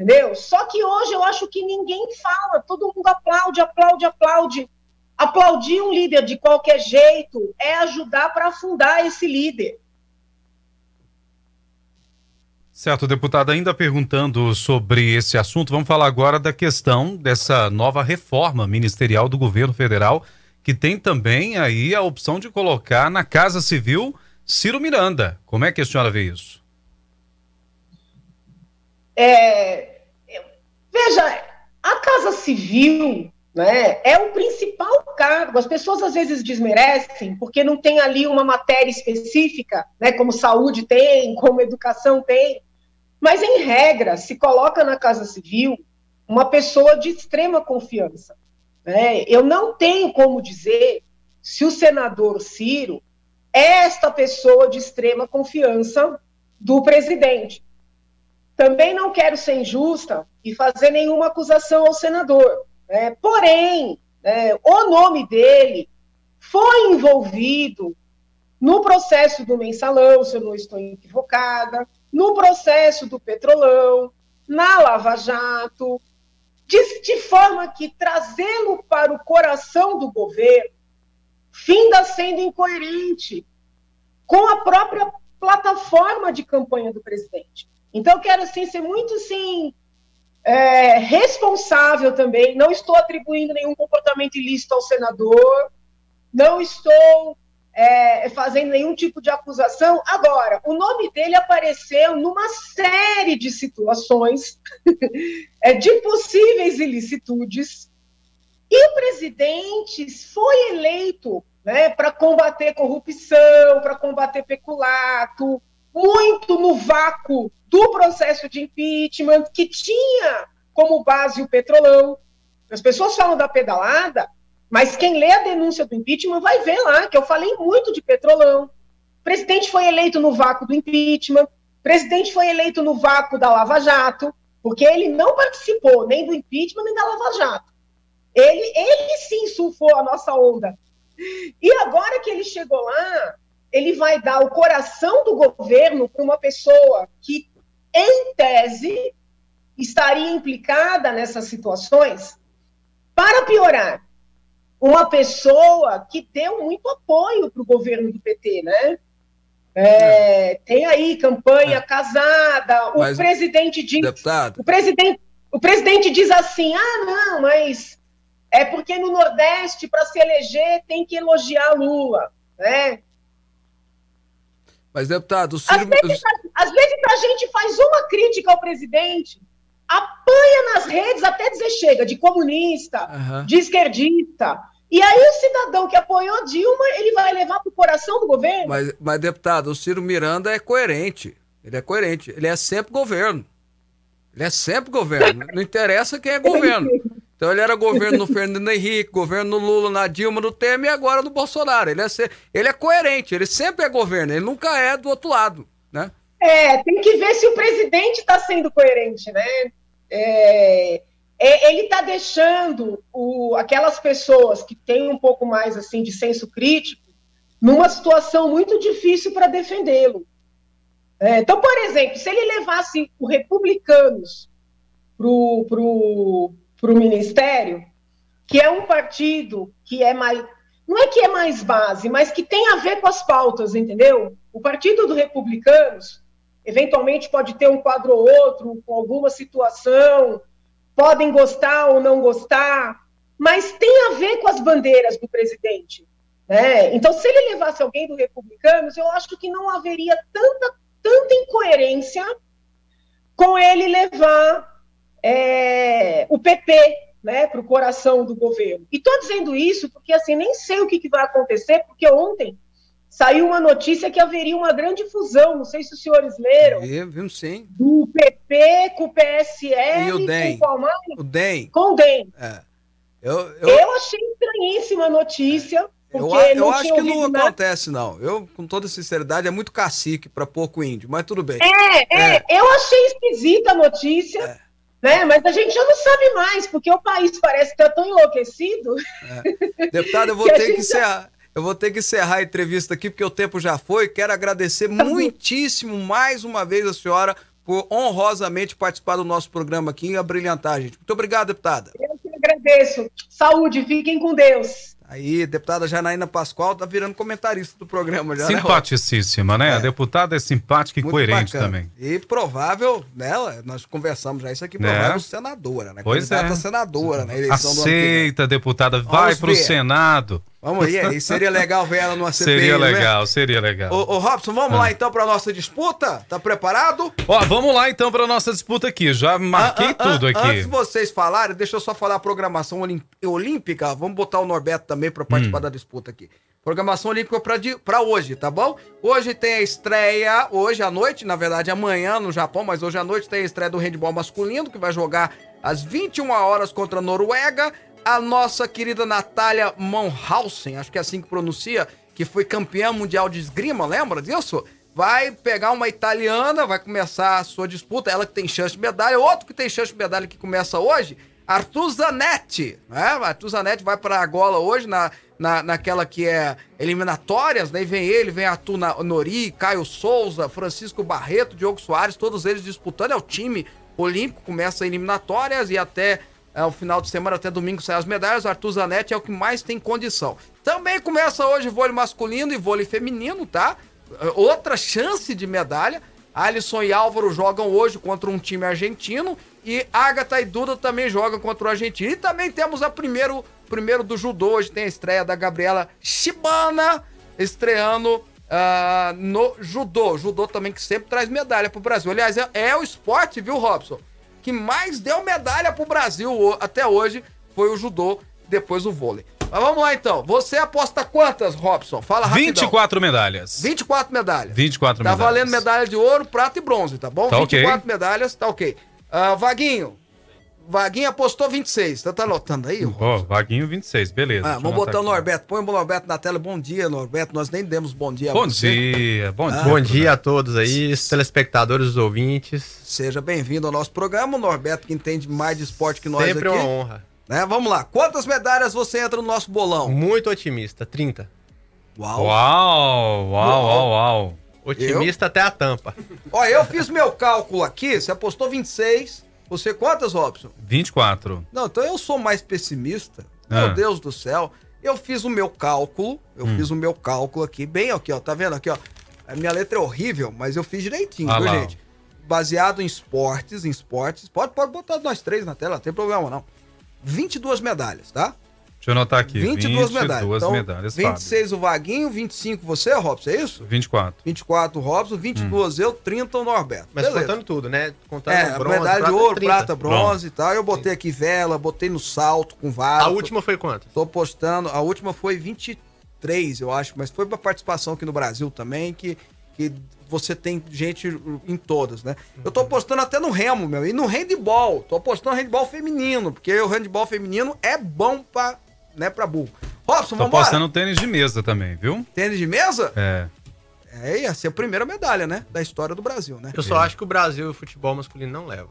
Entendeu? Só que hoje eu acho que ninguém fala, todo mundo aplaude, aplaude, aplaude. Aplaudir um líder de qualquer jeito é ajudar para afundar esse líder. Certo, deputado, ainda perguntando sobre esse assunto, vamos falar agora da questão dessa nova reforma ministerial do governo federal, que tem também aí a opção de colocar na Casa Civil Ciro Miranda. Como é que a senhora vê isso? É, veja, a Casa Civil né, é o principal cargo. As pessoas às vezes desmerecem porque não tem ali uma matéria específica, né, como saúde tem, como educação tem. Mas, em regra, se coloca na Casa Civil uma pessoa de extrema confiança. Né? Eu não tenho como dizer se o senador Ciro esta pessoa de extrema confiança do presidente. Também não quero ser injusta e fazer nenhuma acusação ao senador. Né? Porém, né, o nome dele foi envolvido no processo do mensalão, se eu não estou equivocada, no processo do petrolão, na Lava Jato, de, de forma que trazê-lo para o coração do governo finda sendo incoerente com a própria plataforma de campanha do presidente. Então, quero assim, ser muito assim, é, responsável também. Não estou atribuindo nenhum comportamento ilícito ao senador, não estou é, fazendo nenhum tipo de acusação. Agora, o nome dele apareceu numa série de situações é, de possíveis ilicitudes, e o presidente foi eleito né, para combater corrupção, para combater peculato, muito no vácuo do processo de impeachment, que tinha como base o petrolão. As pessoas falam da pedalada, mas quem lê a denúncia do impeachment vai ver lá que eu falei muito de petrolão. O presidente foi eleito no vácuo do impeachment, o presidente foi eleito no vácuo da Lava Jato, porque ele não participou nem do impeachment nem da Lava Jato. Ele, ele sim surfou a nossa onda. E agora que ele chegou lá, ele vai dar o coração do governo para uma pessoa que, em tese, estaria implicada nessas situações. Para piorar, uma pessoa que deu muito apoio para o governo do PT, né? É, tem aí campanha é. casada. O mas, presidente diz. Deputado. O presidente, o presidente diz assim: ah, não, mas é porque no Nordeste, para se eleger, tem que elogiar Lula, né? Mas, deputado, o Ciro... Às vezes, às vezes a gente faz uma crítica ao presidente, apanha nas redes até dizer chega, de comunista, uhum. de esquerdista. E aí o cidadão que apoiou Dilma, ele vai levar para o coração do governo? Mas, mas, deputado, o Ciro Miranda é coerente. Ele é coerente. Ele é sempre governo. Ele é sempre governo. Não interessa quem é governo. Então ele era governo no Fernando Henrique, governo no Lula, na Dilma, no Temer e agora no Bolsonaro. Ele é, ser, ele é coerente, ele sempre é governo, ele nunca é do outro lado, né? É, tem que ver se o presidente está sendo coerente, né? É, é, ele está deixando o, aquelas pessoas que têm um pouco mais assim de senso crítico numa situação muito difícil para defendê-lo. É, então, por exemplo, se ele levasse o republicanos para o ministério, que é um partido que é mais. Não é que é mais base, mas que tem a ver com as pautas, entendeu? O Partido dos Republicanos, eventualmente, pode ter um quadro ou outro, com alguma situação podem gostar ou não gostar, mas tem a ver com as bandeiras do presidente. Né? Então, se ele levasse alguém do Republicanos, eu acho que não haveria tanta, tanta incoerência com ele levar é, o PP né, para o coração do governo. E estou dizendo isso porque assim nem sei o que, que vai acontecer, porque ontem saiu uma notícia que haveria uma grande fusão, não sei se os senhores leram. Vimos sim. Do PP com o PSL e o DEM. com o? O DEM. Com o DEM. É. Eu, eu... eu achei estranhíssima a notícia. Porque eu, eu acho que não nada. acontece, não. Eu, com toda sinceridade, é muito cacique para pouco índio, mas tudo bem. É, é, é. eu achei esquisita a notícia. É. Né? Mas a gente já não sabe mais, porque o país parece que está tão enlouquecido. É. Deputado, eu vou ter que encerrar. Já... Eu vou ter que encerrar a entrevista aqui, porque o tempo já foi. Quero agradecer tá muitíssimo mais uma vez a senhora por honrosamente participar do nosso programa aqui e abrilhantar, gente. Muito obrigado, deputada. Eu que agradeço. Saúde, fiquem com Deus. Aí, deputada Janaína Pascoal tá virando comentarista do programa já, né, Simpaticíssima, né? né? É. A deputada é simpática e Muito coerente bacana. também. E provável, né? Nós conversamos já isso aqui, provável é. senadora, né? Pois Candidata é. senadora, né? Aceita, deputada, vai para o Senado. Vamos aí, aí seria legal ver ela numa CPI, Seria né? legal, né? seria legal. Ô, ô Robson, vamos ah. lá então para nossa disputa? Tá preparado? Ó, vamos lá então para nossa disputa aqui. Já marquei ah, ah, tudo aqui. Antes de vocês falarem, deixa eu só falar a programação olímpica. Vamos botar o Norberto também para participar hum. da disputa aqui. Programação olímpica para hoje, tá bom? Hoje tem a estreia, hoje à noite, na verdade amanhã no Japão, mas hoje à noite tem a estreia do handball masculino, que vai jogar às 21 horas contra a Noruega. A nossa querida Natália Monhausen, acho que é assim que pronuncia, que foi campeã mundial de esgrima, lembra disso? Vai pegar uma italiana, vai começar a sua disputa, ela que tem chance de medalha, outro que tem chance de medalha que começa hoje, Arthur Zanetti, né? Arthur Zanetti vai para gola hoje na, na, naquela que é eliminatórias, né? E vem ele, vem Arthur Nori, Caio Souza, Francisco Barreto, Diogo Soares, todos eles disputando, é o time olímpico, começa eliminatórias e até é, o final de semana, até domingo, saem as medalhas. O Arthur Zanetti é o que mais tem condição. Também começa hoje vôlei masculino e vôlei feminino, tá? Outra chance de medalha. Alisson e Álvaro jogam hoje contra um time argentino e Agatha e Duda também jogam contra o argentino. E também temos a primeiro, primeiro do judô, hoje tem a estreia da Gabriela Shibana estreando uh, no judô. Judô também que sempre traz medalha pro Brasil. Aliás, é, é o esporte, viu, Robson? Que mais deu medalha pro Brasil até hoje foi o judô, depois o vôlei. Mas vamos lá então. Você aposta quantas, Robson? Fala rapidão. 24 medalhas. 24 medalhas. 24 tá medalhas. Tá valendo medalha de ouro, prata e bronze, tá bom? Tá 24 ok. medalhas, tá ok. Uh, Vaguinho. Vaguinho apostou 26. Você tá anotando aí? Ó, oh, Vaguinho 26, beleza. Ah, vamos botar o Norberto. Põe o Norberto na tela. Bom dia, Norberto. Nós nem demos bom dia a bom você. Dia, bom Ah, dia. Bom dia a todos aí, telespectadores, os ouvintes. Seja bem-vindo ao nosso programa. O Norberto, que entende mais de esporte que nós Sempre aqui. uma honra. Né? Vamos lá. Quantas medalhas você entra no nosso bolão? Muito otimista, 30. Uau. Uau, uau, uau, uau. Otimista até a tampa. Ó, eu fiz meu cálculo aqui. Você apostou 26. Você quantas, Robson? 24. Não, então eu sou mais pessimista. Ah. Meu Deus do céu. Eu fiz o meu cálculo. Eu Hum. fiz o meu cálculo aqui, bem aqui, ó. Tá vendo aqui, ó? A minha letra é horrível, mas eu fiz direitinho, Ah viu, lá, gente? Baseado em esportes, em esportes. Pode, pode botar nós três na tela, não tem problema não. 22 medalhas, tá? Deixa eu anotar aqui. 22, 22 medalhas. Então, medalhas, Fábio. 26 o Vaguinho, 25 você, Robson, é isso? 24. 24 o Robson, 22 eu, 30 o Norberto. Mas Beleza. contando tudo, né? Contando É, bronze, medalha de prata, ouro, 30. prata, bronze e tal. Eu botei aqui vela, botei no salto com vara. A última foi quanto? Tô postando, a última foi 23, eu acho, mas foi uma participação aqui no Brasil também, que, que você tem gente em todas, né? Eu tô postando até no remo, meu, e no handball. Tô postando handball feminino, porque o handball feminino é bom pra, né, pra burro. Robson, Tô vambora? postando tênis de mesa também, viu? Tênis de mesa? É. É, ia ser a primeira medalha, né? Da história do Brasil, né? Eu só acho que o Brasil o futebol masculino não leva.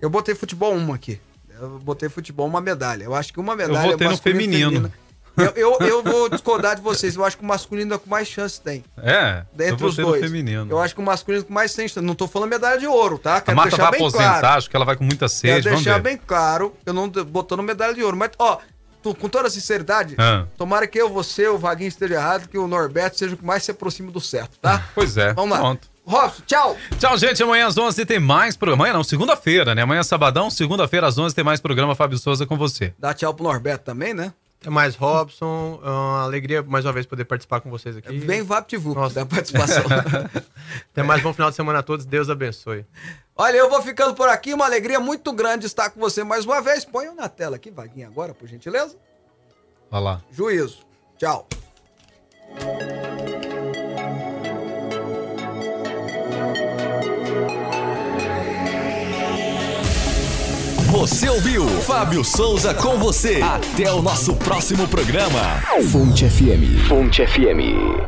Eu botei futebol uma aqui. Eu botei futebol uma medalha. Eu acho que uma medalha Eu votei no e feminino. feminina. Eu, eu, eu vou discordar de vocês. Eu acho que o masculino é o que mais chance tem. É. Dentre eu os dois. no feminino. Eu acho que o masculino é o que mais tem chance. Não tô falando medalha de ouro, tá? A Quero Marta deixar vai bem aposentar, claro. acho que ela vai com muita Quero sede. Vamos deixar ver. bem claro. Eu não tô botando medalha de ouro. Mas, ó, com toda sinceridade, Ah. tomara que eu, você, o Vaguinho esteja errado, que o Norberto seja o que mais se aproxime do certo, tá? Pois é. Vamos lá. Pronto. Robson, tchau. Tchau, gente. Amanhã às 11 tem mais programa. Amanhã não, segunda-feira, né? Amanhã é sabadão, segunda-feira às 11 tem mais programa Fábio Souza com você. Dá tchau pro Norberto também, né? Até mais, Robson. É uma alegria mais uma vez poder participar com vocês aqui. Bem VaptVup Nossa. da participação. Até mais, bom final de semana a todos. Deus abençoe. Olha, eu vou ficando por aqui. Uma alegria muito grande estar com você mais uma vez. Ponham na tela aqui, Vaguinho, agora, por gentileza. Olha lá. Juízo. Tchau. Você ouviu Fábio Souza com você. Até o nosso próximo programa. Fonte FM. Fonte FM.